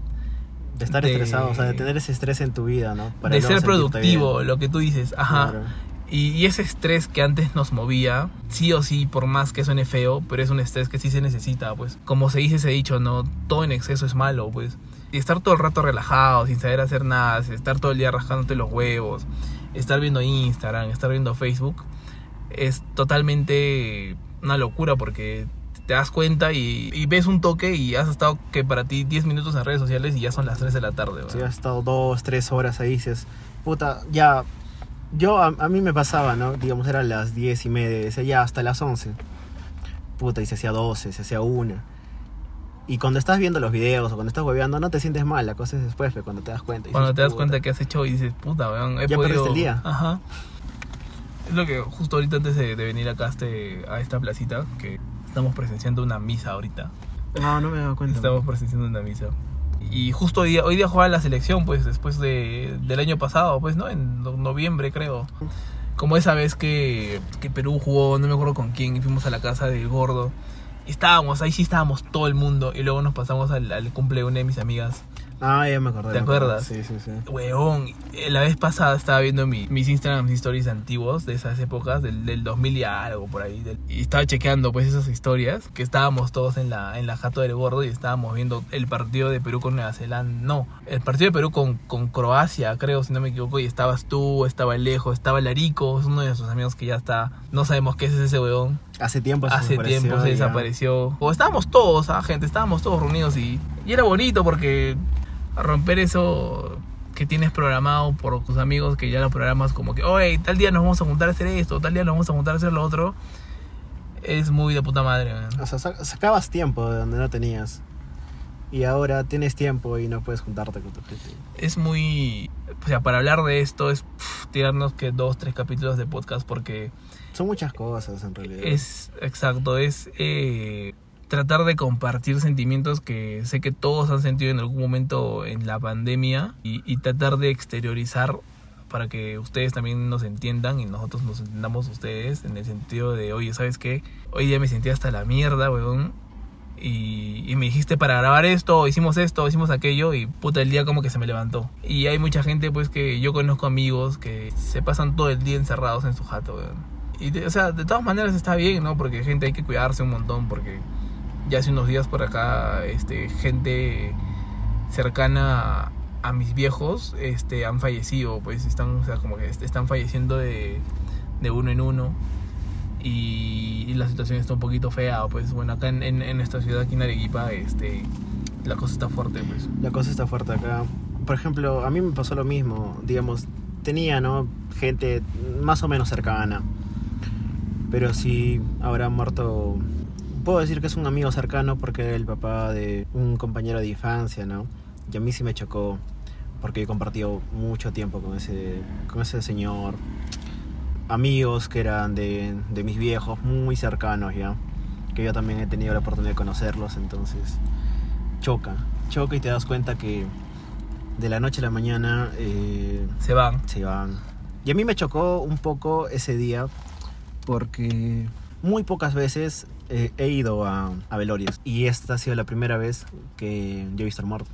De estar De- estresado, o sea, de tener ese estrés en tu vida, ¿no? de luego ser productivo, lo que tú dices, ajá. Claro. Y, y ese estrés que antes nos movía, sí o sí, por más que suene feo, pero es un estrés que sí se necesita, pues. Como se dice ese dicho, ¿no? Todo en exceso es malo, pues. Y estar todo el rato relajado, sin saber hacer nada, estar todo el día rascándote los huevos, estar viendo Instagram, estar viendo Facebook, es totalmente una locura porque te das cuenta y, ves un toque y has estado que para ti 10 minutos en redes sociales y ya son las 3 de la tarde, ¿verdad? has estado dos, tres horas ahí, dices, puta, ya. Yo, a, a mí me pasaba, ¿no? Digamos, eran las diez y media, decía ya hasta las 11. Puta, y se hacía 12, se hacía una. Y cuando estás viendo los videos o cuando estás hueveando, no te sientes mal, la cosa es después, pero cuando te das cuenta. dices, Cuando te das "Puta". cuenta que has hecho y dices, puta, weón, he Ya podido... perdiste el día. Ajá. Es lo que justo ahorita antes de, de venir acá a, este, a esta placita, que estamos presenciando una misa ahorita. No, no me he dado cuenta. Estamos presenciando una misa. Y justo hoy día, hoy día juega la selección, pues, después de, del año pasado, pues, ¿no? En no- noviembre, creo. Como esa vez que, que Perú jugó, no me acuerdo con quién, y fuimos a la casa del gordo. Estábamos, ahí sí estábamos todo el mundo. Y luego nos pasamos al, al cumple de una de mis amigas Ah, ya me acordé. ¿Te me acordé. acuerdas? Sí, sí, sí. Weón, eh, la vez pasada estaba viendo mi- mis Instagram stories antiguos de esas épocas, del, del 2000 y algo por ahí. del- y estaba chequeando pues esas historias, que estábamos todos en la, en la jato del gordo y estábamos viendo el partido de Perú con Nueva Zelanda. No, el partido de Perú con, con Croacia, creo, si no me equivoco. Y estabas tú, estaba Alejo, estaba Larico, es uno de nuestros amigos que ya está. No sabemos qué es ese weón. Hace tiempo se Hace desapareció, tiempo se ya. desapareció. O estábamos todos, ah, gente, estábamos todos reunidos y, y era bonito porque romper eso que tienes programado por tus amigos que ya lo programas como que, oye, tal día nos vamos a juntar a hacer esto, tal día nos vamos a juntar a hacer lo otro, es muy de puta madre. man. O sea, sa- sacabas tiempo de donde no tenías. Y ahora tienes tiempo y no puedes juntarte con tu gente. Es muy... O sea, para hablar de esto es pff, tirarnos que dos, tres capítulos de podcast porque Son muchas cosas en realidad. Es exacto, es eh, tratar de compartir sentimientos que sé que todos han sentido en algún momento en la pandemia y, y tratar de exteriorizar para que ustedes también nos entiendan y nosotros nos entendamos ustedes en el sentido de, oye, ¿sabes qué? Hoy día me sentí hasta la mierda, weón. Y, y me dijiste para grabar esto, hicimos esto, hicimos aquello y puta el día como que se me levantó. Y hay mucha gente pues que yo conozco amigos que se pasan todo el día encerrados en su jato, weón. Y de- o sea, de todas maneras está bien, ¿no? Porque gente hay que cuidarse un montón porque ya hace unos días por acá este gente cercana a, mis viejos este han fallecido, pues están o sea, como que est- están falleciendo de, de uno en uno. Y, y la situación está un poquito fea, pues bueno, acá en, en, en nuestra ciudad, aquí en Arequipa, este, la cosa está fuerte, pues. La cosa está fuerte acá. Por ejemplo, a mí me pasó lo mismo. Digamos, tenía, ¿no? Gente más o menos cercana. Pero sí habrá muerto. Puedo decir que es un amigo cercano porque era el papá de un compañero de infancia, ¿no? Y a mí sí me chocó porque he compartido mucho tiempo con ese, con ese señor. Amigos que eran de, de mis viejos, muy cercanos ya. Que yo también he tenido la oportunidad de conocerlos, entonces choca. Choca y te das cuenta que de la noche a la mañana eh, Se van. se van. Y a mí me chocó un poco ese día porque muy pocas veces eh, he ido a, a velorios. Y esta ha sido la primera vez que yo he visto al muerto.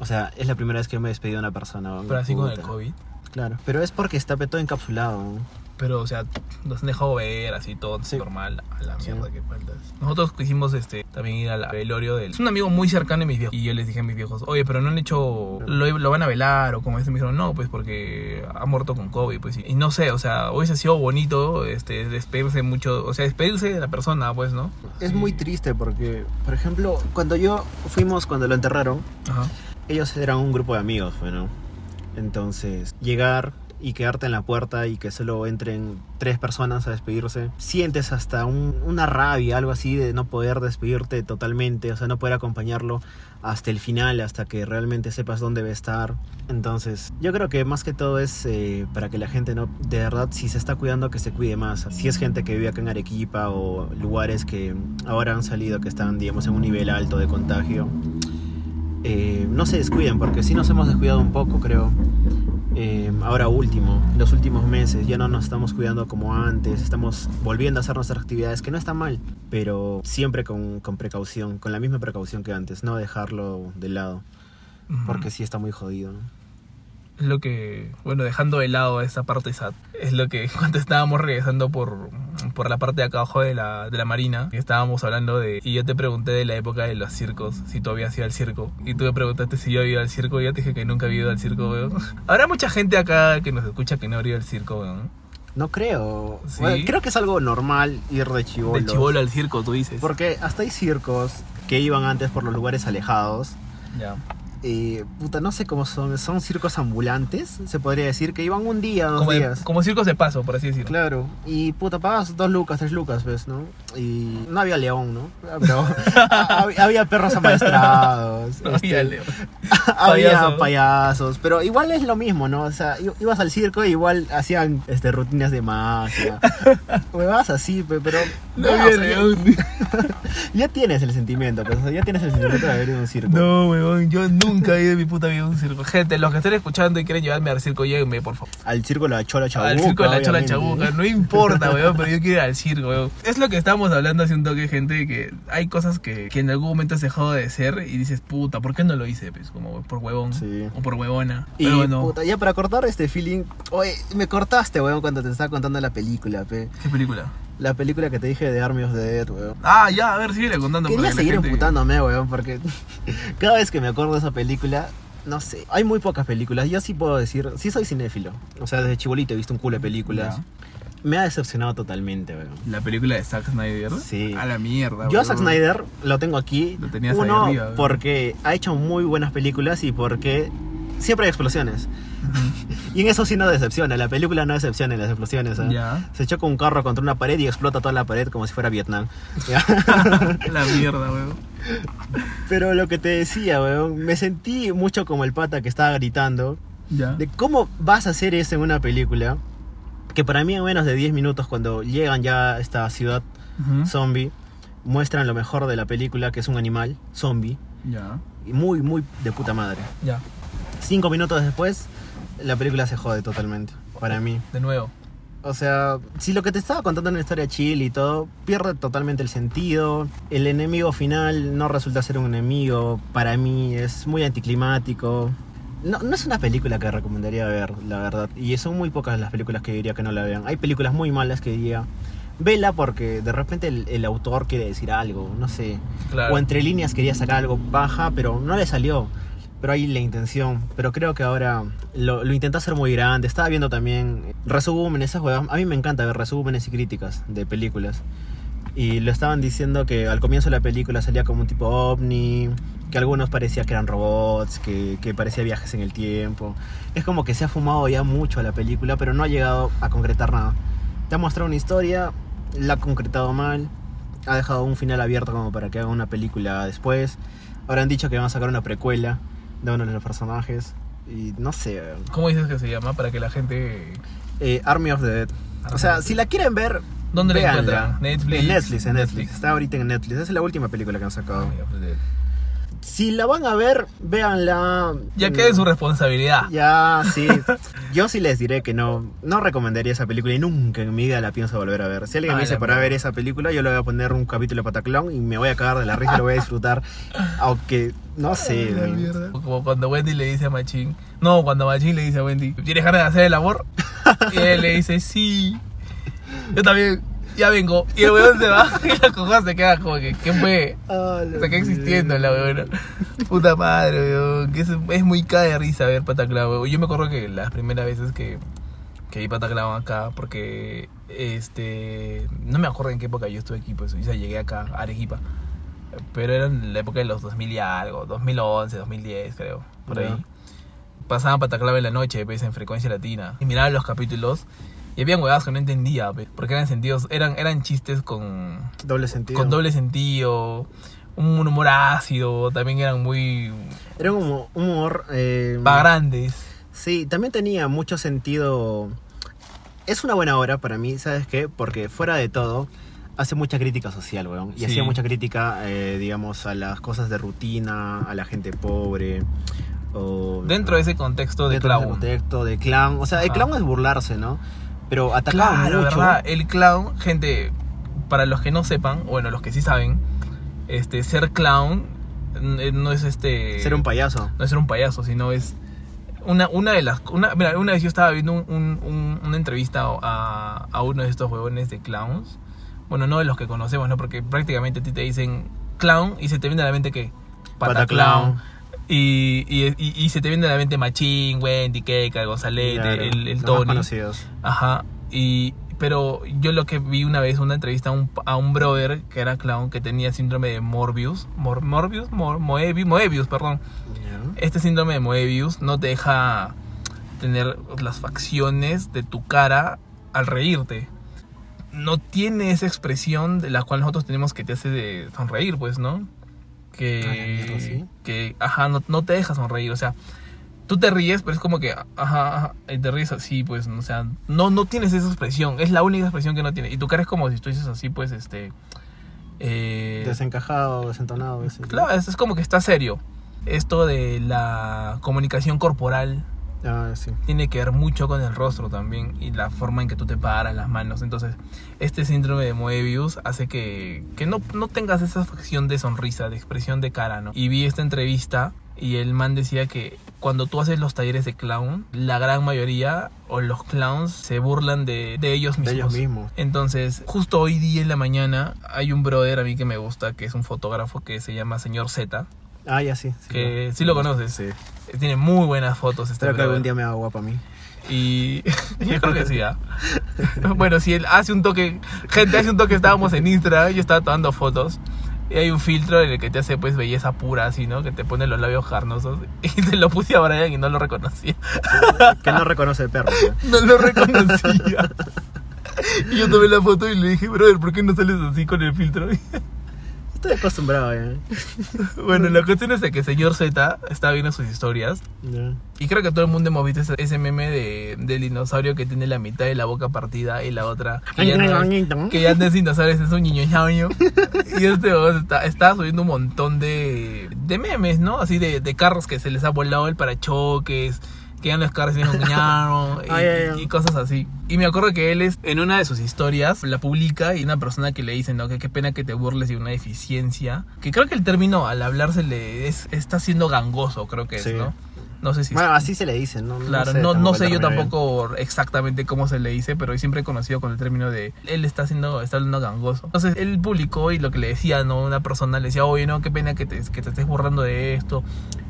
O sea, es la primera vez que me he despedido de una persona. Pero así con el Puta. COVID. Claro. Pero es porque está todo encapsulado. Pero, o sea, nos han dejado ver así todo Sí. normal. A la Sí. mierda que faltas. Nosotros quisimos este, también ir al velorio del. Es un amigo muy cercano de mis viejos. Y yo les dije a mis viejos, oye, pero no han hecho. Lo, lo van a velar o como este. Me dijeron, no, pues porque ha muerto con COVID. Pues, y, y no sé, o sea, hubiese sido bonito este, despedirse mucho. O sea, despedirse de la persona, pues, ¿no? Es Sí. muy triste porque, por ejemplo, cuando yo fuimos, cuando lo enterraron, Ajá. ellos eran un grupo de amigos, bueno. Entonces, llegar y quedarte en la puerta y que solo entren tres personas a despedirse, sientes hasta un- una rabia, algo así de no poder despedirte totalmente, o sea, no poder acompañarlo hasta el final, hasta que realmente sepas dónde va a estar. Entonces, yo creo que más que todo es eh, para que la gente no, de verdad, si se está cuidando, que se cuide más. Si es gente que vive acá en Arequipa o lugares que ahora han salido, que están, digamos, en un nivel alto de contagio, eh, no se descuiden, porque sí nos hemos descuidado un poco, creo. Eh, ahora último, los últimos meses, ya no nos estamos cuidando como antes, estamos volviendo a hacer nuestras actividades, que no está mal, pero siempre con, con precaución, con la misma precaución que antes, no dejarlo de lado, porque sí está muy jodido. ¿no? Es lo que, bueno, dejando de lado esa parte sad, es lo que cuando estábamos regresando por, por la parte de acá abajo de la, de la marina, estábamos hablando de, y yo te pregunté de la época de los circos, si tú habías ido al circo, y tú me preguntaste si yo había ido al circo, y yo te dije que nunca había ido al circo, weón. Habrá mucha gente acá que nos escucha que no habría ido al circo, weón. No creo, Sí. Bueno, creo que es algo normal ir de chivolo. De chivolo al circo, tú dices. Porque hasta hay circos que iban antes por los lugares alejados. Ya. Eh, puta, no sé cómo son, son circos ambulantes, se podría decir, que iban un día, dos Como, de- días. como circos de paso, por así decirlo. Claro, y puta, pagas dos lucas, tres lucas, ¿ves? ¿no? Y no había león, ¿no? Pero había, había perros amaestrados. No este, había Leo. había Payasos. payasos, pero igual es lo mismo, ¿no? O sea, ibas al circo y igual hacían este, rutinas de magia. Huevadas así, pe- pero. No había o sea, León. Ya, tienes el sentimiento, pues, o sea, ya tienes el sentimiento de haber ido a un circo. No, weón, yo nunca he ido en mi puta vida a un circo. Gente, los que estén escuchando y quieren llevarme al circo, llévenme, por favor. Al circo de la chola chabuca. al circo de la chola chabuca, no importa, weón, pero yo quiero ir al circo, weón. Es lo que estábamos estábamos hablando hace un toque, gente, que hay cosas que, que en algún momento has dejado de ser y dices, puta, ¿por qué no lo hice? Pues como por huevón Sí. o por huevona. Y Pero bueno, puta, ya para cortar este feeling, oye, me cortaste, weón, cuando te estaba contando la película, pe. ¿qué película? La película que te dije de Army of the Dead, weón. Ah, ya, a ver, síguele contando. Quería seguir gente- emputándome, weón, porque cada vez que me acuerdo de esa película, no sé, hay muy pocas películas. Yo sí puedo decir, sí soy cinéfilo. O sea, desde chibolito he visto un culo de películas. Ya. Me ha decepcionado totalmente, weón. La película de Zack Snyder. Sí. A la mierda. Yo a Zack. Snyder lo tengo aquí. Lo tenías ahí Uno, arriba, porque ha hecho muy buenas películas y porque siempre hay explosiones. Y en eso sí no decepciona. La película no decepciona en las explosiones. ¿eh? Se choca un carro contra una pared y explota toda la pared como si fuera Vietnam. la mierda, weón. Pero lo que te decía, weón, me sentí mucho como el pata que estaba gritando. Ya. De cómo vas a hacer eso en una película. Que para mí en menos de 10 minutos cuando llegan ya a esta ciudad zombie, muestran lo mejor de la película, que es un animal zombie. Ya. Y muy, muy de puta madre. Ya. Cinco minutos después, la película se jode totalmente. Para mí. De nuevo. O sea, si lo que te estaba contando en una historia chill y todo, pierde totalmente el sentido. El enemigo final no resulta ser un enemigo. Para mí es muy anticlimático. No, no es una película que recomendaría ver, la verdad. Y son muy pocas las películas que diría que no la vean. Hay películas muy malas que diría, vela porque de repente el, el autor quiere decir algo, no sé. Claro. O entre líneas quería sacar algo baja, pero no le salió. Pero hay la intención. Pero creo que ahora lo, lo intenta hacer muy grande. Estaba viendo también resúmenes, esas huevas. A mí me encanta ver resúmenes y críticas de películas. Y lo estaban diciendo que al comienzo de la película salía como un tipo ovni, que algunos parecía que eran robots, que, que parecía viajes en el tiempo. Es como que se ha fumado ya mucho a la película, pero no ha llegado a concretar nada. Te ha mostrado una historia, la ha concretado mal, ha dejado un final abierto como para que haga una película después. Ahora han dicho que van a sacar una precuela de uno de los personajes. Y no sé. ¿Cómo dices que se llama? Para que la gente. eh, Army of the Dead. O sea, si la quieren ver, ¿Dónde la encuentran? Netflix. En Netflix, en Netflix. Netflix. Está ahorita en Netflix. Esa es la última película que han sacado. Si la van a ver, véanla. Ya quede su responsabilidad. Ya, sí. Yo sí les diré que no, no recomendaría esa película y nunca en mi vida la pienso volver a ver. Si alguien Ah, me dice para ver esa película, yo le voy a poner un capítulo de Pataclón y me voy a cagar de la risa y lo voy a disfrutar. Aunque, no sé. weón. Como cuando Wendy le dice a Machín. No, cuando Machín le dice a Wendy, ¿tienes ganas de hacer el amor? Y él le dice, sí. Yo también, ya vengo. Y el weón se va y la coja se queda como que, ¿qué fue? Ah, Se queda existiendo la weona. Puta madre, weón. Que es, es muy cae de risa ver Pataclao, weón. Yo me acuerdo que las primeras veces que, que vi Pataclao acá, porque este. No me acuerdo en qué época yo estuve aquí, pues. O sea, llegué acá, a Arequipa. Pero era en la época de los 2000 y algo, 2011, 2010, creo, por ahí. Pasaban Pataclao en la noche, pues, en frecuencia latina. Y miraba los capítulos. Y había huevadas que no entendía, porque eran sentidos, eran, eran chistes con, Doble sentido. con doble sentido, un humor ácido, también eran muy Era un humor. Eh, pa' grandes. Sí, también tenía mucho sentido. Es una buena obra para mí, ¿sabes qué? Porque fuera de todo, hace mucha crítica social, weón. Y Sí. hacía mucha crítica, eh, digamos, a las cosas de rutina, a la gente pobre. O, Dentro de ese contexto de dentro de ese clown. contexto de clown. O sea, el clown es burlarse, ¿no? Pero atacaba Claro, mucho. ¿verdad? El clown, gente, para los que no sepan, bueno, los que sí saben, este, ser clown n- no es este... Ser un payaso. no es ser un payaso, sino es una, una de las... Una, mira, una vez yo estaba viendo un- un- un- una entrevista a, a uno de estos huevones de clowns. Bueno, no de los que conocemos, ¿no? Porque prácticamente a ti te dicen clown y se te viene a la mente que... Pataclown. Y, y, y, y se te viene a la mente Machín, Wendy, Keika, Claro, el, el los más Tony. conocidos. Ajá. Y, pero yo lo que vi una vez, una entrevista a un, a un brother que era clown que tenía síndrome de Morbius. Mor- Morbius, Mor- Moebius, Moebius, perdón. Este síndrome de Moebius no te deja tener las facciones de tu cara al reírte. No tiene esa expresión de la cual nosotros tenemos que te hace de sonreír, pues, ¿no? Que, la mierda, ¿sí? que ajá, no, no te deja sonreír. O sea, tú te ríes, pero es como que, ajá, ajá, y te ríes así, pues, o sea, no, no tienes esa expresión. Es la única expresión que no tiene. Y tu cara es como si estuvieses así, pues, este. eh, Desencajado, desentonado. veces. Claro, es, es como que está serio. Esto de la comunicación corporal Ah, sí. tiene que ver mucho con el rostro también y la forma en que tú te paras las manos. Entonces, este síndrome de Moebius hace que, que no, no tengas esa facción de sonrisa, de expresión de cara, ¿no? Y vi esta entrevista y el man decía que cuando tú haces los talleres de clown, la gran mayoría o los clowns se burlan de, de ellos De mismos. ellos mismos. Entonces, justo hoy día en la mañana hay un brother a mí que me gusta, que es un fotógrafo que se llama Señor Z, Ah, ya sí. sí. que sí lo conoces. Sí. Tiene muy buenas fotos este Espero que algún día me haga guapa a mí. Y yo creo que sí, ¿ah? Bueno, si él hace un toque, gente, hace un toque, estábamos en Instagram, yo estaba tomando fotos. Y hay un filtro en el que te hace pues belleza pura, así, ¿no? Que te pone los labios carnosos. Y se lo puse a Brian y no lo reconocía. Que no reconoce el perro. ¿no? No lo reconocía. Y yo tomé la foto y le dije, brother, ¿por qué no sales así con el filtro? Estoy acostumbrado ya. Bueno, la cuestión es de que señor Z está viendo sus historias. Y creo que todo el mundo hemos visto ese, ese meme de, del dinosaurio que tiene la mitad de la boca partida y la otra que ya no es, que ya no es dinosaurio, es un niño ñaño. Y este está, está subiendo un montón de, de memes, ¿no? Así de, de carros que se les ha volado el parachoques, que ya no es un ñaro, y, Ay, ay, ay. y cosas así. Y me acuerdo que él es, en una de sus historias, la publica y una persona que le dice, ¿no? Que qué pena que te burles de una deficiencia. Que creo que el término al hablársele es, está siendo gangoso, creo que Sí. es, ¿no? No sé si Bueno, así se le dice, ¿no? Claro, no, no sé yo tampoco exactamente cómo se le dice, pero siempre he conocido con el término de él está haciendo, está hablando gangoso. Entonces él publicó y lo que le decía, ¿no? Una persona le decía, oye, no, qué pena que te, que te estés borrando de esto.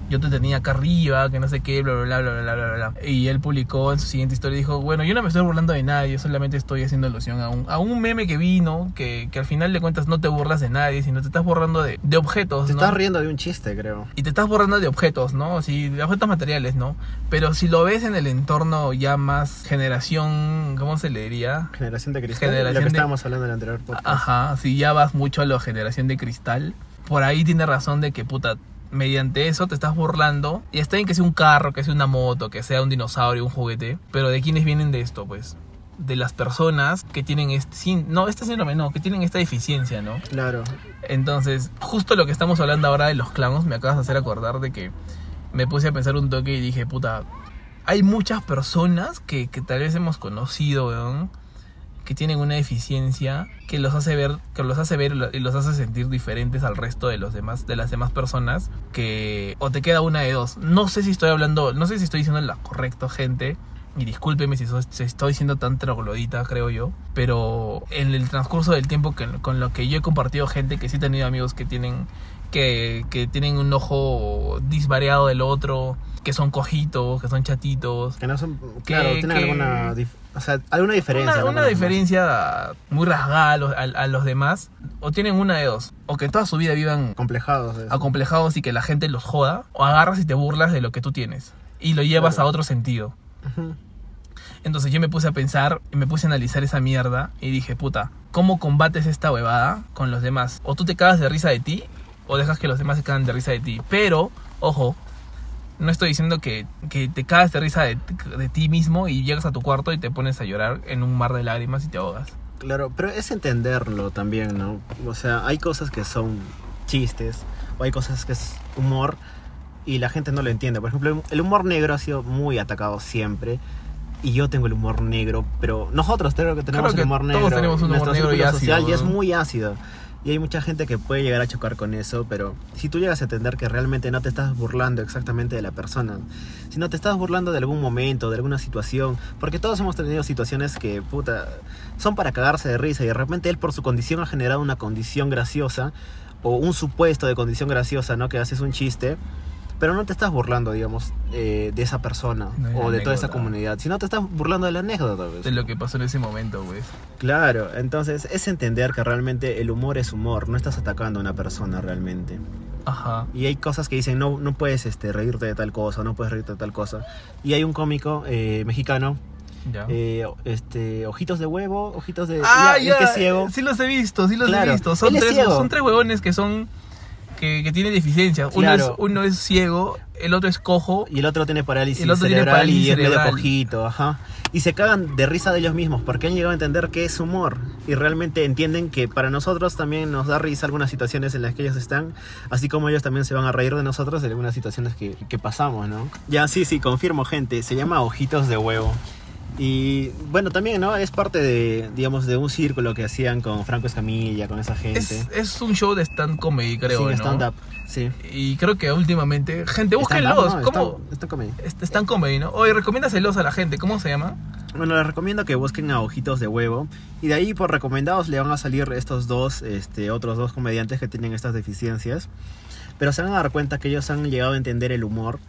Yo te tenía acá arriba, que no sé qué, bla, bla, bla, bla, bla, bla, bla. Y él publicó en su siguiente historia y dijo, bueno, yo no me estoy burlando de nadie, solamente estoy haciendo alusión a un, a un meme que vino, que, que al final de cuentas no te burlas de nadie, sino te estás borrando de, de objetos, Te ¿no? estás riendo de un chiste, creo. y te estás borrando de objetos, ¿no? Sí, de objetos materiales, ¿no? Pero si lo ves en el entorno ya más generación, ¿cómo se le diría? Generación de cristal. Generación lo que de- estábamos hablando en el anterior podcast. Ajá, si ya vas mucho a la generación de cristal, por ahí tiene razón de que, puta, mediante eso te estás burlando. Y está bien que sea un carro, que sea una moto, que sea un dinosaurio, un juguete. Pero ¿de quiénes vienen de esto, pues? De las personas que tienen este... sin- No, este síndrome no, que tienen esta deficiencia, ¿no? Claro. Entonces, justo lo que estamos hablando ahora de los clowns, me acabas de hacer acordar de que me puse a pensar un toque y dije, puta, hay muchas personas que, que tal vez hemos conocido, weón, que tienen una deficiencia que los hace ver, que los hace ver y los hace sentir diferentes al resto de los demás, de las demás personas, que o te queda una de dos. No sé si estoy hablando, no sé si estoy diciendo la correcta gente. Y discúlpeme si estoy siendo tan troglodita, creo yo. Pero en el transcurso del tiempo que, con lo que yo he compartido gente que sí he tenido amigos que tienen que, que tienen un ojo disvariado del otro, que son cojitos, que son chatitos. Que no son. Claro, tienen que- alguna. O sea, alguna diferencia. Una, una diferencia muy rasgada a los, a- a los demás. O tienen una de dos. O que toda su vida vivan. Complejados. acomplejados y que la gente los joda. O agarras y te burlas de lo que tú tienes. Y lo llevas Claro. a otro sentido. Entonces yo me puse a pensar y me puse a analizar esa mierda y dije, puta, ¿cómo combates esta huevada con los demás? O tú te cagas de risa de ti o dejas que los demás se cagan de risa de ti. Pero, ojo, no estoy diciendo que, que te cagas de risa de, de ti mismo y llegas a tu cuarto y te pones a llorar en un mar de lágrimas y te ahogas. Claro, pero es entenderlo también, ¿no? O sea, hay cosas que son chistes, o hay cosas que es humor, y la gente no lo entiende. Por ejemplo, el humor negro ha sido muy atacado siempre. Y yo tengo el humor negro, pero nosotros creo que tenemos que el humor todos negro. tenemos un humor negro y ácido, social es muy ácido. Y hay mucha gente que puede llegar a chocar con eso, pero si tú llegas a entender que realmente no te estás burlando exactamente de la persona, sino te estás burlando de algún momento, de alguna situación, porque todos hemos tenido situaciones que, son para cagarse de risa y de repente él por su condición ha generado una condición graciosa o un supuesto de condición graciosa, ¿no? Que haces un chiste, pero no te estás burlando, digamos, eh, de esa persona No, o de toda esa comunidad, sino te estás burlando de la anécdota. pues. De lo que pasó en ese momento, pues. Claro, entonces es entender que realmente el humor es humor, no estás atacando a una persona realmente. Ajá. Y hay cosas que dicen, no, no puedes este, reírte de tal cosa, no puedes reírte de tal cosa. Y hay un cómico eh, mexicano, Ya. eh, este, ojitos de huevo, ojitos de... Ah, ya, que es ciego. Sí los he visto, sí los Claro, he visto. Son tres, ciego. son tres huevones que son que, que tiene deficiencias. Uno, Claro. es, uno es ciego, el otro es cojo. Y el otro tiene parálisis El otro tiene cerebral parálisis y es medio cerebral. cojito, ajá. Y se cagan de risa de ellos mismos porque han llegado a entender qué es humor. Y realmente entienden que para nosotros también nos da risa algunas situaciones en las que ellos están, así como ellos también se van a reír de nosotros de algunas situaciones que, que pasamos, ¿no? Ya, sí, sí, confirmo, gente. Se llama Ojitos de Huevo. Y bueno, también, ¿no? Es parte de, digamos, de un círculo que hacían con Franco Escamilla, con esa gente. Es, es un show de stand comedy, creo, sí, ¿no? stand-up, sí. Y creo que últimamente, gente, búsquenlos. ¿no? ¿Cómo? Stand- stand comedy. Est- Stand comedy, ¿no? Oye, recomiéndaselos a la gente. ¿Cómo se llama? Bueno, les recomiendo que busquen a Ojitos de Huevo. Y de ahí, por recomendados, le van a salir estos dos, este, otros dos comediantes que tienen estas deficiencias. Pero se van a dar cuenta que ellos han llegado a entender el humor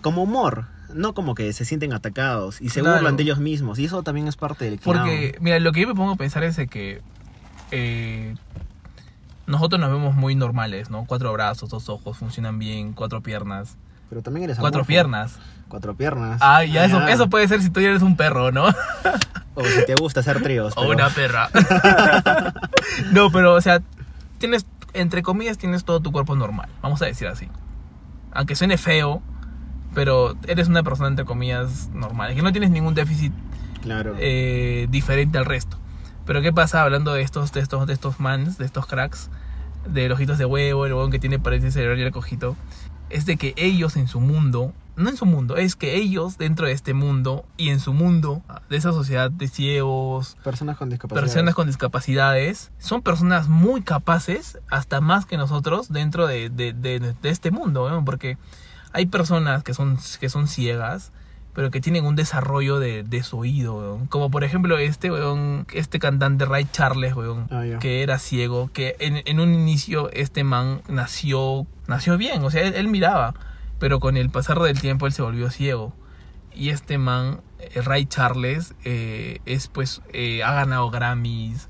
como humor, no como que se sienten atacados y se Claro. burlan de ellos mismos. Y eso también es parte del Porque, mira, lo que yo me pongo a pensar es de que eh, nosotros nos vemos muy normales, ¿no? Cuatro brazos, dos ojos, funcionan bien, cuatro piernas. Pero también eres Cuatro amorfo. piernas. Cuatro piernas. Ah, ya, eso, ya. eso puede ser si tú eres un perro, ¿no? O si te gusta hacer tríos. O una perra. no, pero, o sea, tienes, entre comillas, tienes todo tu cuerpo normal. Vamos a decir así. Aunque suene feo, pero eres una persona, entre comillas, normal. Que no tienes ningún déficit Claro. eh, diferente al resto. Pero ¿qué pasa hablando de estos, de estos, de estos mans, de estos cracks, de los ojitos de huevo, el huevón que tiene parálisis cerebral y el cojito? Es de que ellos en su mundo, no en su mundo, es que ellos dentro de este mundo y en su mundo, de esa sociedad de ciegos, Personas con discapacidad. personas con discapacidades, son personas muy capaces, hasta más que nosotros, dentro de, de- de- de este mundo, ¿no? porque hay personas que son, que son ciegas, pero que tienen un desarrollo de, de su oído, weón. como por ejemplo este weón, este cantante Ray Charles, weón, Ah, que era ciego, que en, en un inicio este man nació, nació bien, o sea, él, él miraba, pero con el pasar del tiempo él se volvió ciego. Y este man, eh, Ray Charles, eh, es pues, eh, ha ganado Grammys,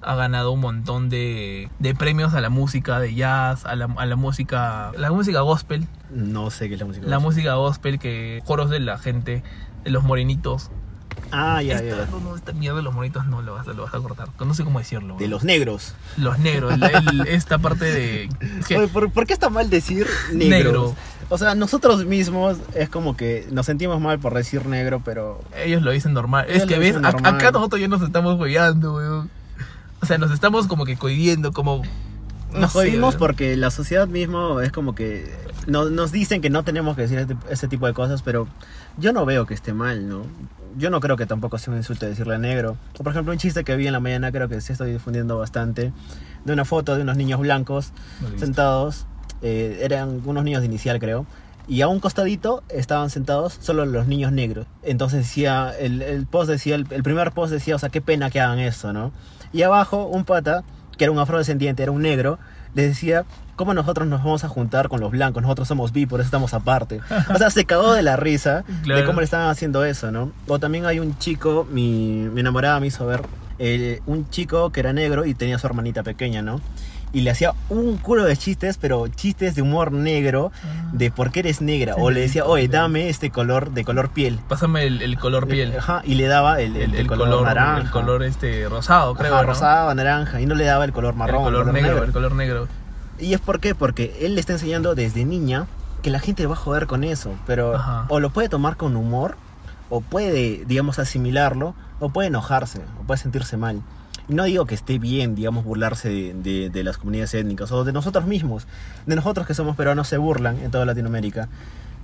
ha ganado un montón de, de premios a la música de jazz, a la, a la música, la música gospel, No sé qué es la música. la música gospel que coros de la gente, de los morenitos. Ah, ya, esta, ya. No, no, esta mierda de los morenitos no lo vas, a- lo vas a cortar, no sé cómo decirlo. De los negros. los negros, la- el- esta parte de... Oye, ¿por, por qué está mal decir negros? Negro. O sea, nosotros mismos es como que nos sentimos mal por decir negro, pero Ellos lo dicen normal. Ellos es que ves, acá nosotros ya nos estamos hueveando, weón. Sea, nos estamos como que cohibiendo, como... no nos sé, jodimos weón. porque la sociedad mismo es como que no- nos dicen que no tenemos que decir este, este tipo de cosas, pero yo no veo que esté mal, ¿no? Yo no creo que tampoco sea un insulto decirle negro. O por ejemplo, un chiste que vi en la mañana, creo que sí estoy difundiendo bastante, de una foto de unos niños blancos No sentados, eh, eran unos niños de inicial creo, y a un costadito estaban sentados solo los niños negros. Entonces decía, el, el post decía, el, el primer post decía, o sea, qué pena que hagan eso, ¿no? Y abajo un pata, que era un afrodescendiente, era un negro, le decía, ¿cómo nosotros nos vamos a juntar con los blancos? Nosotros somos bi, por eso estamos aparte. O sea, se cagó de la risa Claro. de cómo le estaban haciendo eso, ¿no? O también hay un chico, mi, mi enamorada me hizo ver, eh, un chico que era negro y tenía su hermanita pequeña, ¿no? Y le hacía un culo de chistes, pero chistes de humor negro, de por qué eres negra. Sí, o le decía, oye, dame este color de color piel. Pásame el, el color piel. Ajá, y le daba el, color, color, naranja. el color este rosado, creo, Ajá, ¿no? rosado, naranja, y no le daba el color marrón. el color negro, el color negro. Y es por qué, porque él le está enseñando desde niña que la gente va a joder con eso, pero Ajá. o lo puede tomar con humor, o puede, digamos, asimilarlo, o puede enojarse, o puede sentirse mal. No digo que esté bien, digamos, burlarse de, de- de las comunidades étnicas, o de nosotros mismos, de nosotros que somos peruanos se burlan en toda Latinoamérica.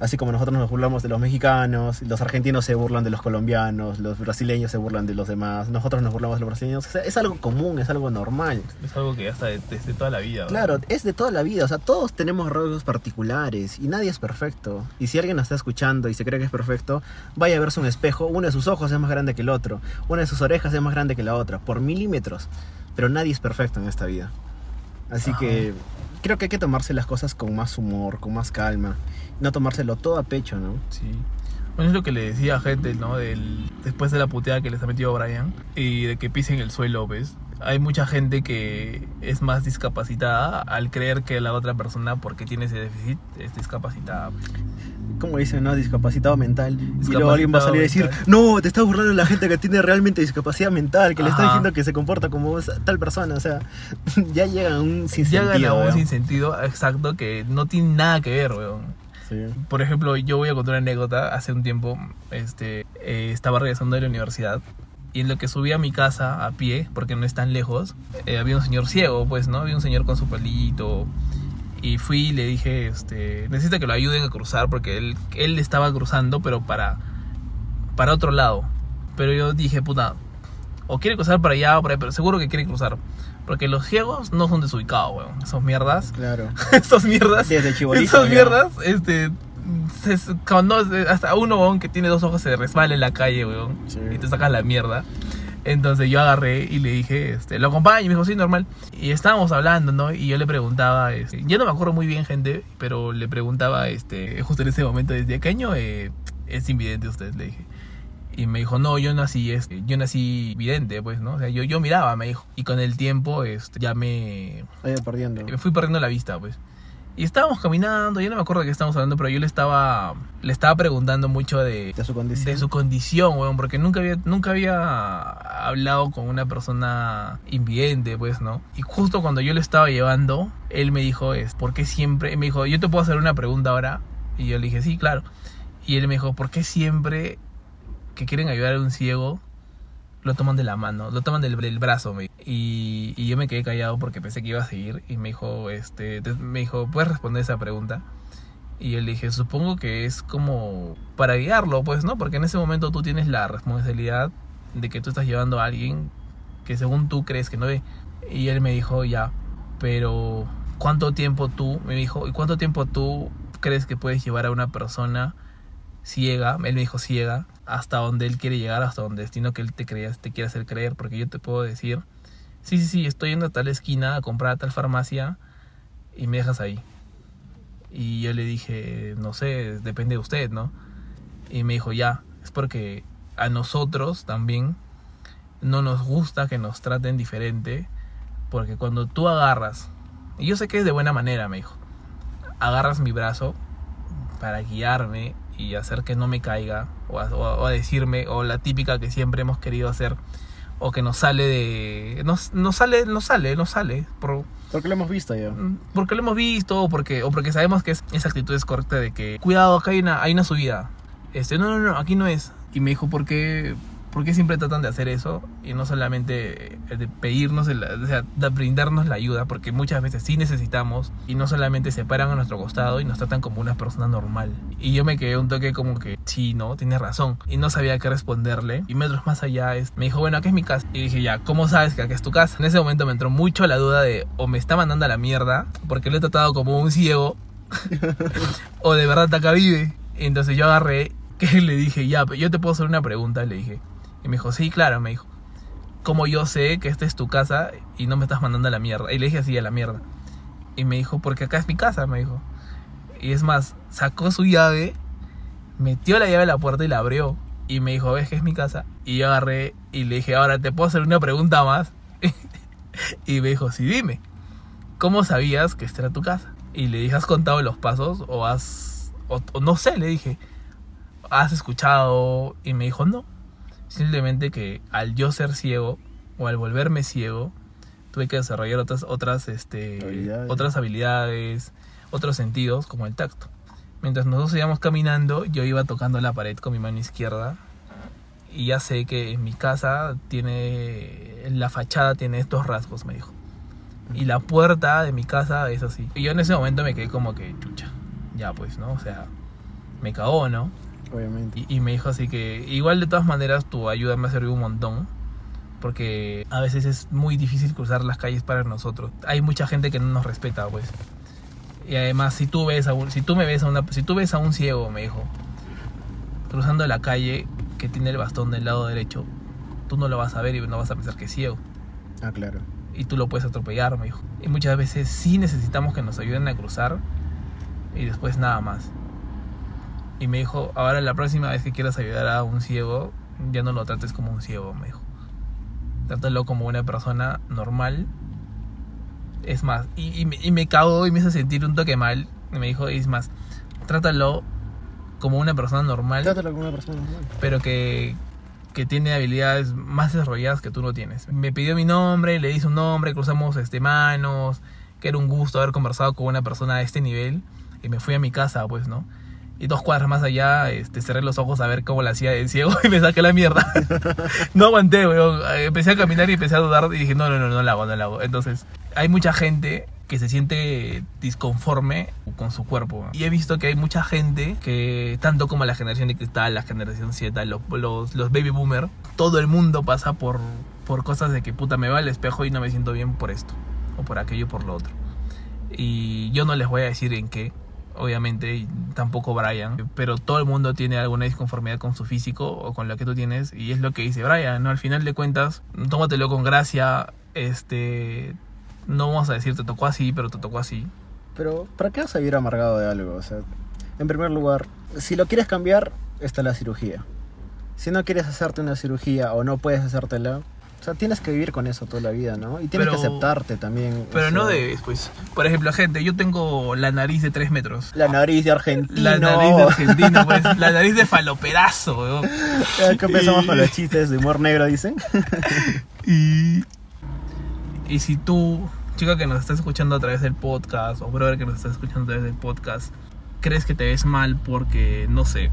Así como nosotros nos burlamos de los mexicanos, los argentinos se burlan de los colombianos, los brasileños se burlan de los demás, nosotros nos burlamos de los brasileños. O sea, es algo común, es algo normal. Es algo que de- desde toda la vida. Claro, es de toda la vida, o sea, todos tenemos rasgos particulares y nadie es perfecto. Y si alguien nos está escuchando y se cree que es perfecto, vaya a verse un espejo, uno de sus ojos es más grande que el otro, una de sus orejas es más grande que la otra, por milímetros. Pero nadie es perfecto en esta vida. Así Ajá. que creo que hay que tomarse las cosas con más humor, con más calma, no tomárselo todo a pecho, ¿no? Sí. Bueno, es lo que le decía a gente, ¿no? Del, después de la puteada que les ha metido Brian y de que pisen el suelo, ¿ves? Hay mucha gente que es más discapacitada al creer que la otra persona, porque tiene ese déficit, es discapacitada. Como dicen, ¿no? Discapacitado mental. y Discapacitado luego alguien va a salir a decir, no, te estás burlando de la gente que tiene realmente discapacidad mental, que le está diciendo que se comporta como tal persona. O sea, ya llegan a un Ya sinsentido. gana un weón. sinsentido exacto que no tiene nada que ver, weón. Sí. Por ejemplo, yo voy a contar una anécdota. Hace un tiempo este, eh, estaba regresando de la universidad y en lo que subí a mi casa a pie, porque no es tan lejos, eh, había un señor ciego, pues, ¿no? Había un señor con su pelito. Y fui y le dije, este, necesita que lo ayuden a cruzar porque él, él estaba cruzando, pero para, para otro lado. Pero yo dije, puta, o quiere cruzar para allá o para allá, pero seguro que quiere cruzar. Porque los ciegos no son desubicados, weón. Esos mierdas Claro. esas mierdas. Desde chibolito, Esas ya. mierdas, este. Se- cuando hasta uno, weón, que tiene dos ojos se resbala en la calle, weón. Sí. Y te sacan la mierda. Entonces yo agarré y le dije, este, lo acompaño, y me dijo, sí, normal. Y estábamos hablando, ¿no? Y yo le preguntaba, este, yo no me acuerdo muy bien, gente, pero le preguntaba, este, justo en ese momento, ¿desde qué año eh, es invidente usted? Le dije. Y me dijo, no, yo nací, este, yo nací vidente, pues, ¿no? O sea, yo, yo miraba, me dijo. Y con el tiempo, este, ya me, perdiendo. me fui perdiendo la vista, pues. Y estábamos caminando, yo no me acuerdo de qué estábamos hablando, pero yo le estaba le estaba preguntando mucho de, De su condición. de su condición, weón, porque nunca había nunca había hablado con una persona invidente, pues, ¿no? Y justo cuando yo le estaba llevando, él me dijo, es, ¿por qué siempre? Me dijo, ¿yo te puedo hacer una pregunta ahora? Y yo le dije, sí, claro. Y él me dijo, ¿por qué siempre que quieren ayudar a un ciego lo toman de la mano, lo toman del, brazo. Y, y yo me quedé callado porque pensé que iba a seguir. Y me dijo, este, te- me dijo, ¿puedes responder esa pregunta? Y yo le dije, supongo que es como para guiarlo, pues, ¿no? Porque en ese momento tú tienes la responsabilidad de que tú estás llevando a alguien que según tú crees que no ve. Y él me dijo, ya, pero ¿cuánto tiempo tú, me dijo, ¿y cuánto tiempo tú crees que puedes llevar a una persona ciega? Él me dijo ciega, hasta donde él quiere llegar, hasta donde destino que él te, creas, te quiere hacer creer. Porque yo te puedo decir, sí, sí, sí, estoy yendo a tal esquina a comprar a tal farmacia y me dejas ahí. Y yo le dije, no sé, depende de usted, ¿no? Y me dijo, ya, es porque a nosotros también no nos gusta que nos traten diferente, porque cuando tú agarras, y yo sé que es de buena manera, me dijo, agarras mi brazo para guiarme y hacer que no me caiga, o a, o decirme, o la típica que siempre hemos querido hacer, o que nos sale de... Nos, nos sale, nos sale, nos sale, por, Porque lo hemos visto ya. Mm, porque lo hemos visto o porque o porque sabemos que es- esa actitud es correcta de que cuidado acá hay una hay una subida este no no no aquí no es y me dijo por qué por qué siempre tratan de hacer eso y no solamente eh, de pedirnos el- o sea de brindarnos la ayuda porque muchas veces sí necesitamos y no solamente se paran a nuestro costado y nos tratan como una persona normal. Y yo me quedé un toque como que sí no tienes razón. Y no sabía qué responderle. Y metros más allá es, me dijo bueno acá es mi casa y dije ya cómo sabes que acá es tu casa en ese momento me entró mucho la duda de o me está mandando a la mierda porque lo he tratado como un ciego o de verdad acá vive. Entonces yo agarré que le dije ya yo te puedo hacer una pregunta le dije y me dijo sí claro me dijo como yo sé que esta es tu casa y no me estás mandando a la mierda y le dije así a la mierda y me dijo porque acá es mi casa me dijo y es más sacó su llave metió la llave a la puerta y la abrió. Y me dijo, ¿ves que es mi casa? Y yo agarré y le dije, ahora te puedo hacer una pregunta más. y me dijo, sí, dime. ¿Cómo sabías que esta era tu casa? Y le dije, ¿has contado los pasos? O has... O, o no sé, le dije. ¿Has escuchado? Y me dijo, no. Simplemente que al yo ser ciego, o al volverme ciego, tuve que desarrollar otras, otras, este, Habilidades. otras habilidades, otros sentidos, como el tacto. Mientras nosotros íbamos caminando, yo iba tocando la pared con mi mano izquierda. Y ya sé que en mi casa tiene. La fachada tiene estos rasgos, me dijo. Y la puerta de mi casa es así. Y yo en ese momento me quedé como que, chucha. Ya pues, ¿no? O sea, me cagó, ¿no? Obviamente. Y, y me dijo así que, igual de todas maneras, tu ayuda me ha servido un montón. Porque a veces es muy difícil cruzar las calles para nosotros. Hay mucha gente que no nos respeta, pues. Y además, si tú ves a un, si tú me ves a una, si tú ves a un ciego, me dijo, cruzando la calle que tiene el bastón del lado derecho, tú no lo vas a ver y no vas a pensar que es ciego. Ah, claro. Y tú lo puedes atropellar, me dijo. Y muchas veces sí necesitamos que nos ayuden a cruzar y después nada más. Y me dijo, ahora la próxima vez que quieras ayudar a un ciego, ya no lo trates como un ciego, me dijo. Trátalo como una persona normal. Es más, y, y me- y me cagó y me hizo sentir un toque mal. Y me dijo, es más, trátalo como una persona normal, Trátalo como una persona normal. pero que, que tiene habilidades más desarrolladas que tú no tienes. Me pidió mi nombre, le hice un nombre, cruzamos este, manos, que era un gusto haber conversado con una persona de este nivel. Y me fui a mi casa, pues, ¿no? Y dos cuadras más allá, este, cerré los ojos a ver cómo la hacía de ciego y me saqué la mierda. no aguanté, weón. Empecé a caminar y empecé a dudar y dije, no, no, no, no la hago, no la hago. Entonces, hay mucha gente que se siente disconforme con su cuerpo. Y he visto que hay mucha gente que, tanto como la generación de cristal, la generación Z, los, los, los baby boomer, todo el mundo pasa por, por cosas de que puta me va al espejo y no me siento bien por esto, o por aquello, por lo otro. Y yo no les voy a decir en qué, obviamente, y tampoco Brian, pero todo el mundo tiene alguna disconformidad con su físico o con lo que tú tienes, y es lo que dice Brian, ¿no? Al final de cuentas, tómatelo con gracia, este, no vamos a decir te tocó así, pero te tocó así. Pero, ¿para qué vas a vivir amargado de algo? O sea, en primer lugar, si lo quieres cambiar, está la cirugía. Si no quieres hacerte una cirugía o no puedes hacértela, o sea, tienes que vivir con eso toda la vida, ¿no? Y tienes Pero- que aceptarte también. Pero o no debes, pues. Por ejemplo, gente, yo tengo la nariz de 3 metros. La nariz de argentino. La nariz de argentino, pues. La nariz de faloperazo, que empezamos con los chistes de humor negro, dicen. Y, y si tú, chica que nos estás escuchando a través del podcast, o brother que nos estás escuchando a través del podcast, crees que te ves mal porque, no sé,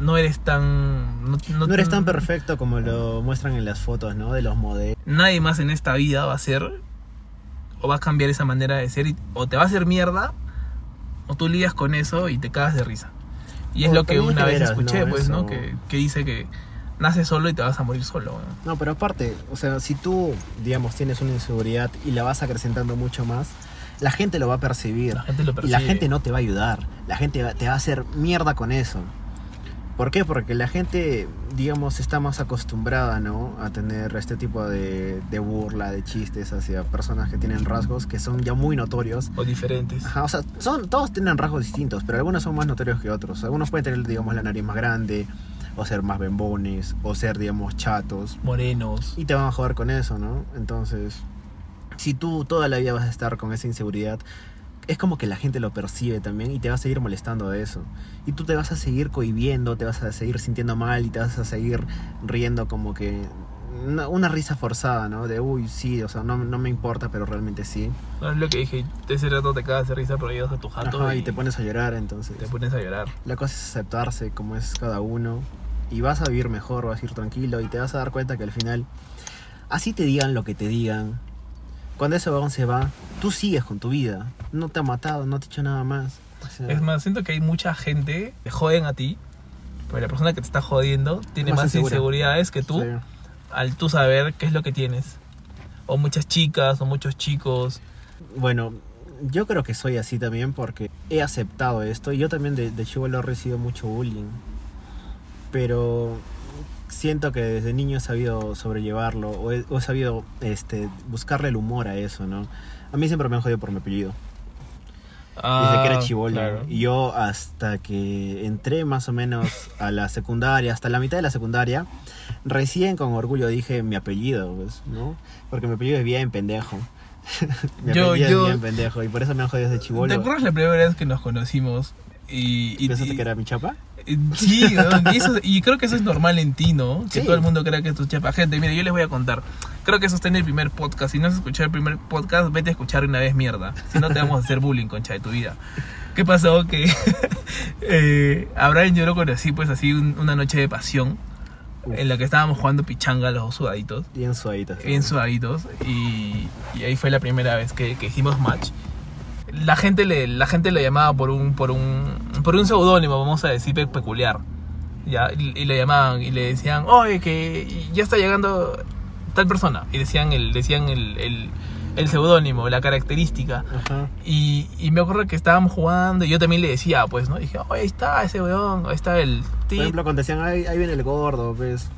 no eres tan... No, no- No eres tan perfecto como lo muestran en las fotos, ¿no? De los modelos. Nadie más en esta vida va a ser, o va a cambiar esa manera de ser, y- o te va a hacer mierda, o tú lidias con eso y te cagas de risa. Y es O lo que una vez generas, escuché, ¿no? pues, ¿no? Eso. Que, que dice que naces solo y te vas a morir solo. weón. No, pero aparte, o sea, si tú, digamos, tienes una inseguridad y la vas acrecentando mucho más, la gente lo va a percibir. La gente lo Y percibe. la gente no te va a ayudar. La gente va- te va a hacer mierda con eso. ¿Por qué? Porque la gente, digamos, está más acostumbrada, ¿no? A tener este tipo de, de burla, de chistes hacia personas que tienen rasgos que son ya muy notorios. O diferentes. Ajá, o sea, son, todos tienen rasgos distintos, pero algunos son más notorios que otros. Algunos pueden tener, digamos, la nariz más grande, o ser más bembones, o ser, digamos, chatos. Morenos. Y te van a joder con eso, ¿no? Entonces, si tú toda la vida vas a estar con esa inseguridad, es como que la gente lo percibe también y te va a seguir molestando de eso. Y tú te vas a seguir cohibiendo, te vas a seguir sintiendo mal y te vas a seguir riendo como que una, una risa forzada, ¿no? De, uy, sí, o sea, no, no me importa, pero realmente sí. No es lo que dije, de ese rato te cagas de risa, pero llegas a tu jato Ajá, y, y te pones a llorar, entonces. te pones a llorar. La cosa es aceptarse como es cada uno y vas a vivir mejor, vas a ir tranquilo y te vas a dar cuenta que al final, así te digan lo que te digan, cuando ese vagón se va, tú sigues con tu vida. No te ha matado, no te ha hecho nada más. O sea, Es más, siento que hay mucha gente que joden a ti, pero la persona que te está jodiendo tiene Más más, inseguridades que tú sí. al tú saber qué es lo que tienes. O muchas chicas, o muchos chicos. Bueno, yo creo que soy así también porque he aceptado esto. Y yo también de, de he recibido mucho bullying. Pero siento que desde niño he sabido sobrellevarlo o he, o he sabido este, buscarle el humor a eso, ¿no? A mí siempre me han jodido por mi apellido. Desde que era chivolo. Ah, claro. Y yo hasta que entré más o menos a la secundaria, hasta la mitad de la secundaria, recién con orgullo dije mi apellido, pues, ¿no? Porque mi apellido es bien pendejo. mi Yo- apellido yo- es bien pendejo y por eso me han jodido desde ¿Te chivolo. acuerdas la primera vez que nos conocimos? Y, y, ¿Pensaste y- que era mi chapa? Sí, y, eso- y creo que eso es normal en ti, ¿no? Que Sí. todo el mundo crea que es tu chapa. Gente, mire, yo les voy a contar. Creo que eso está en el primer podcast. Si no has escuchado el primer podcast, vete a escuchar una vez mierda. Si no, te vamos a hacer bullying, concha de tu vida. ¿Qué pasó? Que eh, a Brian yo lo conocí, pues así, un- una noche de pasión. Uf. En la que estábamos jugando pichanga los dos sudaditos. Bien suavita. Bien sudaditos. Y, y ahí fue la primera vez que, que hicimos match. La gente, le, la gente lo llamaba por un, por un, por un seudónimo, vamos a decir, pe- peculiar. Ya, y, y le llamaban y le decían, oye, que ya está llegando tal persona. Y decían el, decían el, el, el seudónimo, la característica. Ajá. Y, y me acuerdo que estábamos jugando y yo también le decía, pues, ¿no? dije, oye, ahí está ese weón, ahí está el Por tip. ejemplo, cuando decían, ahí, ahí viene el gordo, pues.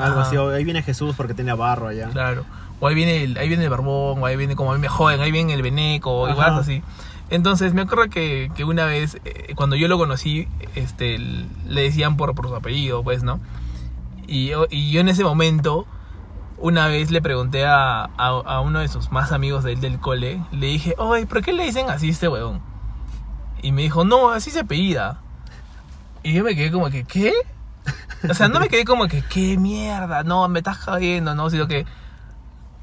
Algo así, ahí viene Jesús porque tenía barro allá. Claro. O ahí viene el, ahí viene el barbón, o ahí viene como a mí me joden, ahí viene el veneco, o igual así. Entonces me acuerdo que, que una vez, eh, cuando yo lo conocí, este, le decían por, por su apellido, pues, ¿no? Y yo, y yo en ese momento una vez le pregunté a, a, uno de sus más amigos del, del cole, le dije, oye, ¿por qué le dicen así este huevón? Y me dijo, no, así se apellida. Y yo me quedé como que, ¿qué? O sea, no me quedé como que, ¿qué mierda? No, me estás jodiendo, no, sino que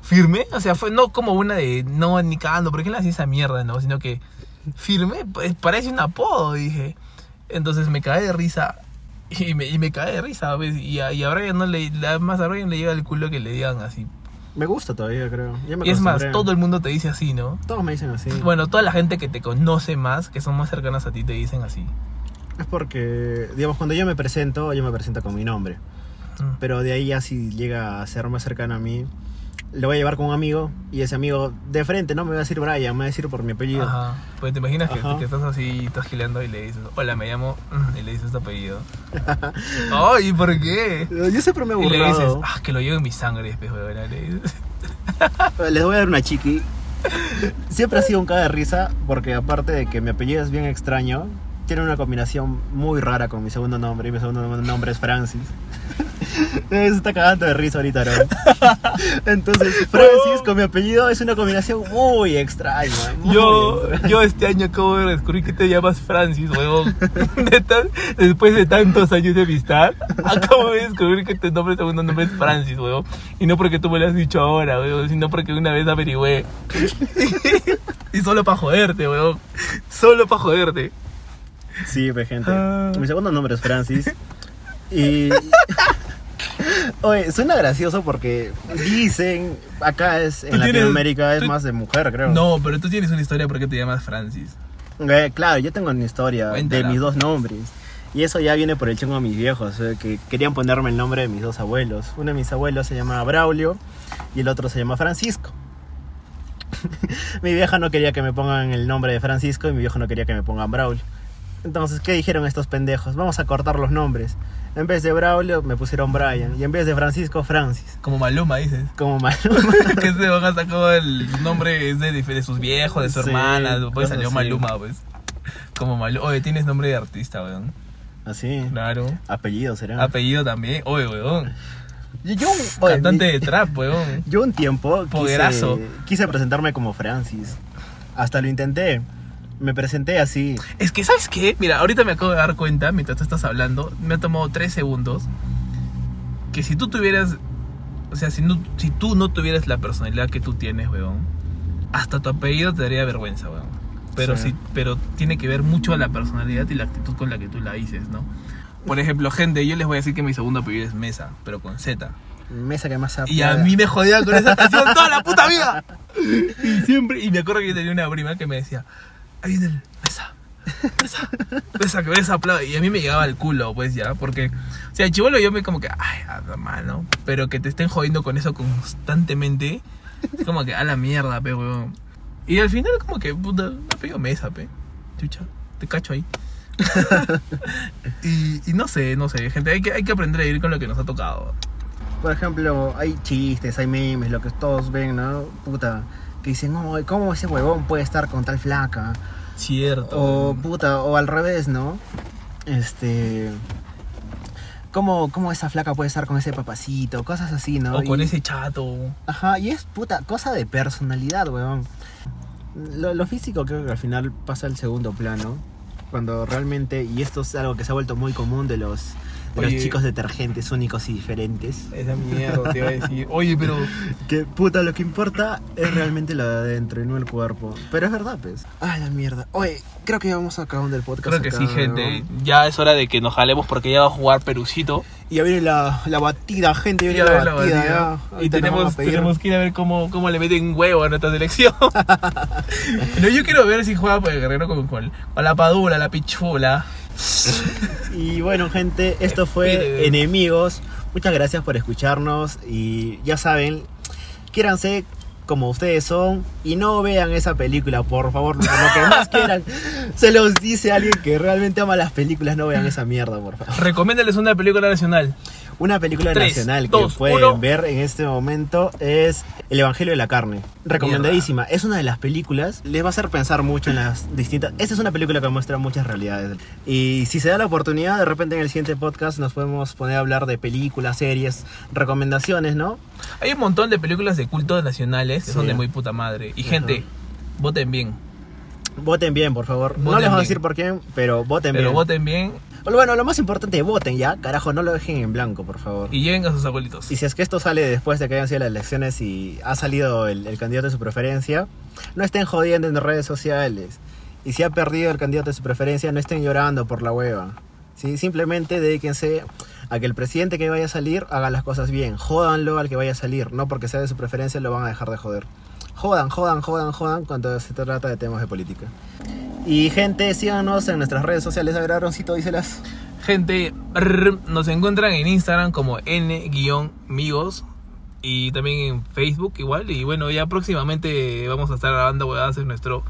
firme. O sea, fue no como una de, no, ni cagando, ¿por qué le hacía esa mierda? No, sino que firme, pues parece un apodo, dije. Entonces me cae de risa. Y me, y me cae de risa, ¿ves? Y a, y a Brian no le, más a Brian le llega el culo que le digan así. Me gusta todavía, creo. Ya me Y es más, todo el mundo te dice así, ¿no? Todos me dicen así. Bueno, toda la gente que te conoce más, que son más cercanas a ti, te dicen así. Es porque, digamos, cuando yo me presento, yo me presento con mi nombre. Mm. Pero de ahí ya si llega a ser más cercano a mí, lo voy a llevar con un amigo y ese amigo de frente no me va a decir Brian, me va a decir por mi apellido. Ajá. Pues te imaginas que, que estás así, estás gileando y le dices, hola, me llamo, y le dices tu apellido. Ay, ¿por qué? Yo siempre me he Y le dices, burlado. ah, que lo llevo en mi sangre, espejo de verdad. Le dices. Les voy a dar una chiqui. Siempre ha sido un caga de risa porque aparte de que mi apellido es bien extraño, tiene una combinación muy rara con mi segundo nombre y mi segundo nombre es Francis. Se está cagando de risa ahorita, ¿no? Entonces, Francis con mi apellido es una combinación muy extraña. muy Yo, extraña. yo este año acabo de descubrir que te llamas Francis, huevón. De tan- después de tantos años de amistad, acabo de descubrir que tu nombre segundo nombre es Francis, huevón. Y no porque tú me lo has dicho ahora, huevón, sino porque una vez averigüé. y solo para joderte, huevón. Solo para joderte. Sí, pues, gente. Ah. Mi segundo nombre es Francis. Y. Oye, suena gracioso porque dicen, acá es, en tienes- Latinoamérica es tú- más de mujer, creo. No, pero tú tienes una historia por qué te llamas Francis. Eh, claro, yo tengo una historia Cuéntala. de mis dos nombres. Y eso ya viene por el chungo de mis viejos, eh, que querían ponerme el nombre de mis dos abuelos. Uno de mis abuelos se llama Braulio y el otro se llama Francisco. mi vieja no quería que me pongan el nombre de Francisco y mi viejo no quería que me pongan Braulio. Entonces, ¿qué dijeron estos pendejos? Vamos a cortar los nombres. En vez de Braulio me pusieron Brian y en vez de Francisco, Francis. Como Maluma, dices. Como malo. que se van a sacar el nombre es de, de sus viejos, de su Sí, hermana, después salió así. Maluma, pues. Como Maluma. Oye, tienes nombre de artista, weón. Así. Claro. Apellido será. Apellido también. Oye, weón. Yo, oye, Cantante mi- de trap, weón. Yo un tiempo quise, Poguerazo. quise presentarme como Francis. Hasta lo intenté. Me presenté así. Es que, ¿sabes qué? Mira, ahorita me acabo de dar cuenta, mientras tú estás hablando, me ha tomado tres segundos, que si tú tuvieras, o sea, si, no, si tú no tuvieras la personalidad que tú tienes, weón, hasta tu apellido te daría vergüenza, weón. Pero Sí. sí, pero tiene que ver mucho la personalidad y la actitud con la que tú la dices, ¿no? Por ejemplo, gente, yo les voy a decir que mi segundo apellido es Mesa, pero con Z. Mesa que más Y a mí me jodían con esa canción toda la puta vida. Y siempre, y me acuerdo que yo tenía una prima que me decía, ahí viene el besa, besa, besa, que besa, aplaude. Y a mí me llegaba al culo, pues ya, porque, o sea, chivolo yo me como que, ay, anda mal, ¿no? Pero que te estén jodiendo con eso constantemente, es como que, a la mierda, pe, weón. Y al final, como que, puta, me pedido mesa, pe. Chucha, te cacho ahí. y, y no sé, no sé, gente, hay que, hay que aprender a vivir con lo que nos ha tocado. Por ejemplo, hay chistes, hay memes, lo que todos ven, ¿no? Puta. Que dicen, no, ¿cómo ese huevón puede estar con tal flaca? Cierto. O puta, o al revés, ¿no? Este. ¿Cómo, ¿Cómo esa flaca puede estar con ese papacito? Cosas así, ¿no? O con ese chato. Ajá, y es puta, cosa de personalidad. Lo, lo físico creo que al final pasa al segundo plano. Cuando realmente, y esto es algo que se ha vuelto muy común de los, de los chicos detergentes únicos y diferentes. Esa mierda te iba a decir. Oye, pero. Que puta, lo que importa es realmente lo de adentro y no el cuerpo. Pero es verdad, pues. Ah, la mierda. Oye, creo que ya vamos acabando el podcast. Creo que acá, sí, ¿no? gente. Ya es hora de que nos jalemos porque ya va a jugar Perucito. Y ya viene la, la batida, gente. Viene la la batida, batida. ya. Y tenemos, tenemos que ir a ver cómo, cómo le meten huevo a nuestra selección. no, yo quiero ver si juega por el guerrero con, con, con la padula, la pichula. Y bueno, gente, esto fue. Enemigos. Muchas gracias por escucharnos. Y ya saben, quiéranse como ustedes son y no vean esa película, por favor, por lo que más quieran. Se los dice alguien que realmente ama las películas, no vean esa mierda, por favor. Recomiéndales una película nacional. Una película Tres, nacional dos, que pueden uno. ver en este momento es El Evangelio de la Carne. Recomendadísima. Es una de las películas, les va a hacer pensar mucho en las distintas... Esta es una película que muestra muchas realidades. Y si se da la oportunidad, de repente en el siguiente podcast nos podemos poner a hablar de películas, series, recomendaciones, ¿no? Hay un montón de películas de culto nacionales que Sí. son de muy puta madre. Y Ajá. gente, voten bien. Voten bien, por favor. no les vamos a decir por quién, pero voten Pero bien. voten bien Bueno, lo más importante, voten ya. Carajo, no lo dejen en blanco, por favor. y lleven a sus abuelitos. Y si es que esto sale después de que hayan sido las elecciones y ha salido el, el candidato de su preferencia, no estén jodiendo en redes sociales. Y si ha perdido el candidato de su preferencia, no estén llorando por la hueva. ¿sí? Simplemente dedíquense a que el presidente que vaya a salir haga las cosas bien. Jódanlo al que vaya a salir. No porque sea de su preferencia lo van a dejar de joder. Jodan, jodan, jodan, jodan cuando se trata de temas de política. Y gente, síganos en nuestras redes sociales. A ver, Aaroncito, díselas. Gente, rrr, nos encuentran en Instagram como n-migos y también en Facebook igual. Y bueno, ya próximamente vamos a estar grabando huevadas en nuestro,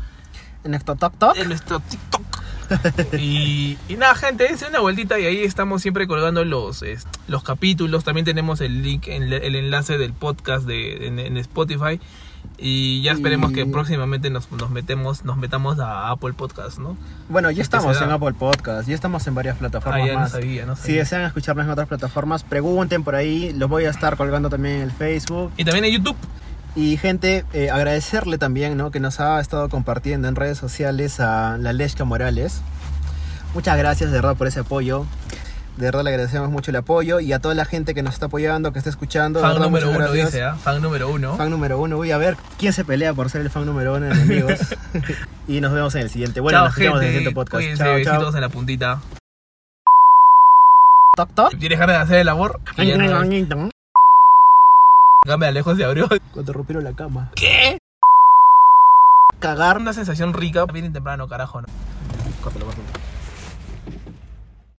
En nuestro Tok Tok. en nuestro TikTok. y, y nada, gente, es una vueltita y ahí estamos siempre colgando los, los capítulos. También tenemos el link, el, el enlace del podcast de, en, en Spotify. Y ya esperemos que próximamente nos, nos metemos, nos metamos a Apple Podcast, ¿no? Bueno, ya estamos en Apple Podcast, ya estamos en varias plataformas Ah, ya no más. sabía, no Si desean escucharnos en otras plataformas, pregunten por ahí, los voy a estar colgando también en el Facebook. Y también en YouTube. Y gente, eh, agradecerle también, ¿no? Que nos ha estado compartiendo en redes sociales a la Leshka Morales. Muchas gracias de verdad por ese apoyo. De verdad le agradecemos mucho el apoyo y a toda la gente que nos está apoyando, que está escuchando. de Fan verdad, número uno, dice, ¿ah? Fan número uno. Fan número uno. Voy a ver quién se pelea por ser el fan número uno en enemigos. y nos vemos en el siguiente. Bueno, chao, nos vemos en el siguiente podcast. Cuídense, Chao, besitos chao. en la puntita. Toc, toc. ¿Tienes ganas de hacer el amor? Cámara lejos de abrió. Cuando rompieron la cama. ¿Qué? Cagar. Una sensación rica. Bien temprano, carajo, ¿no? Córtalo, córtalo.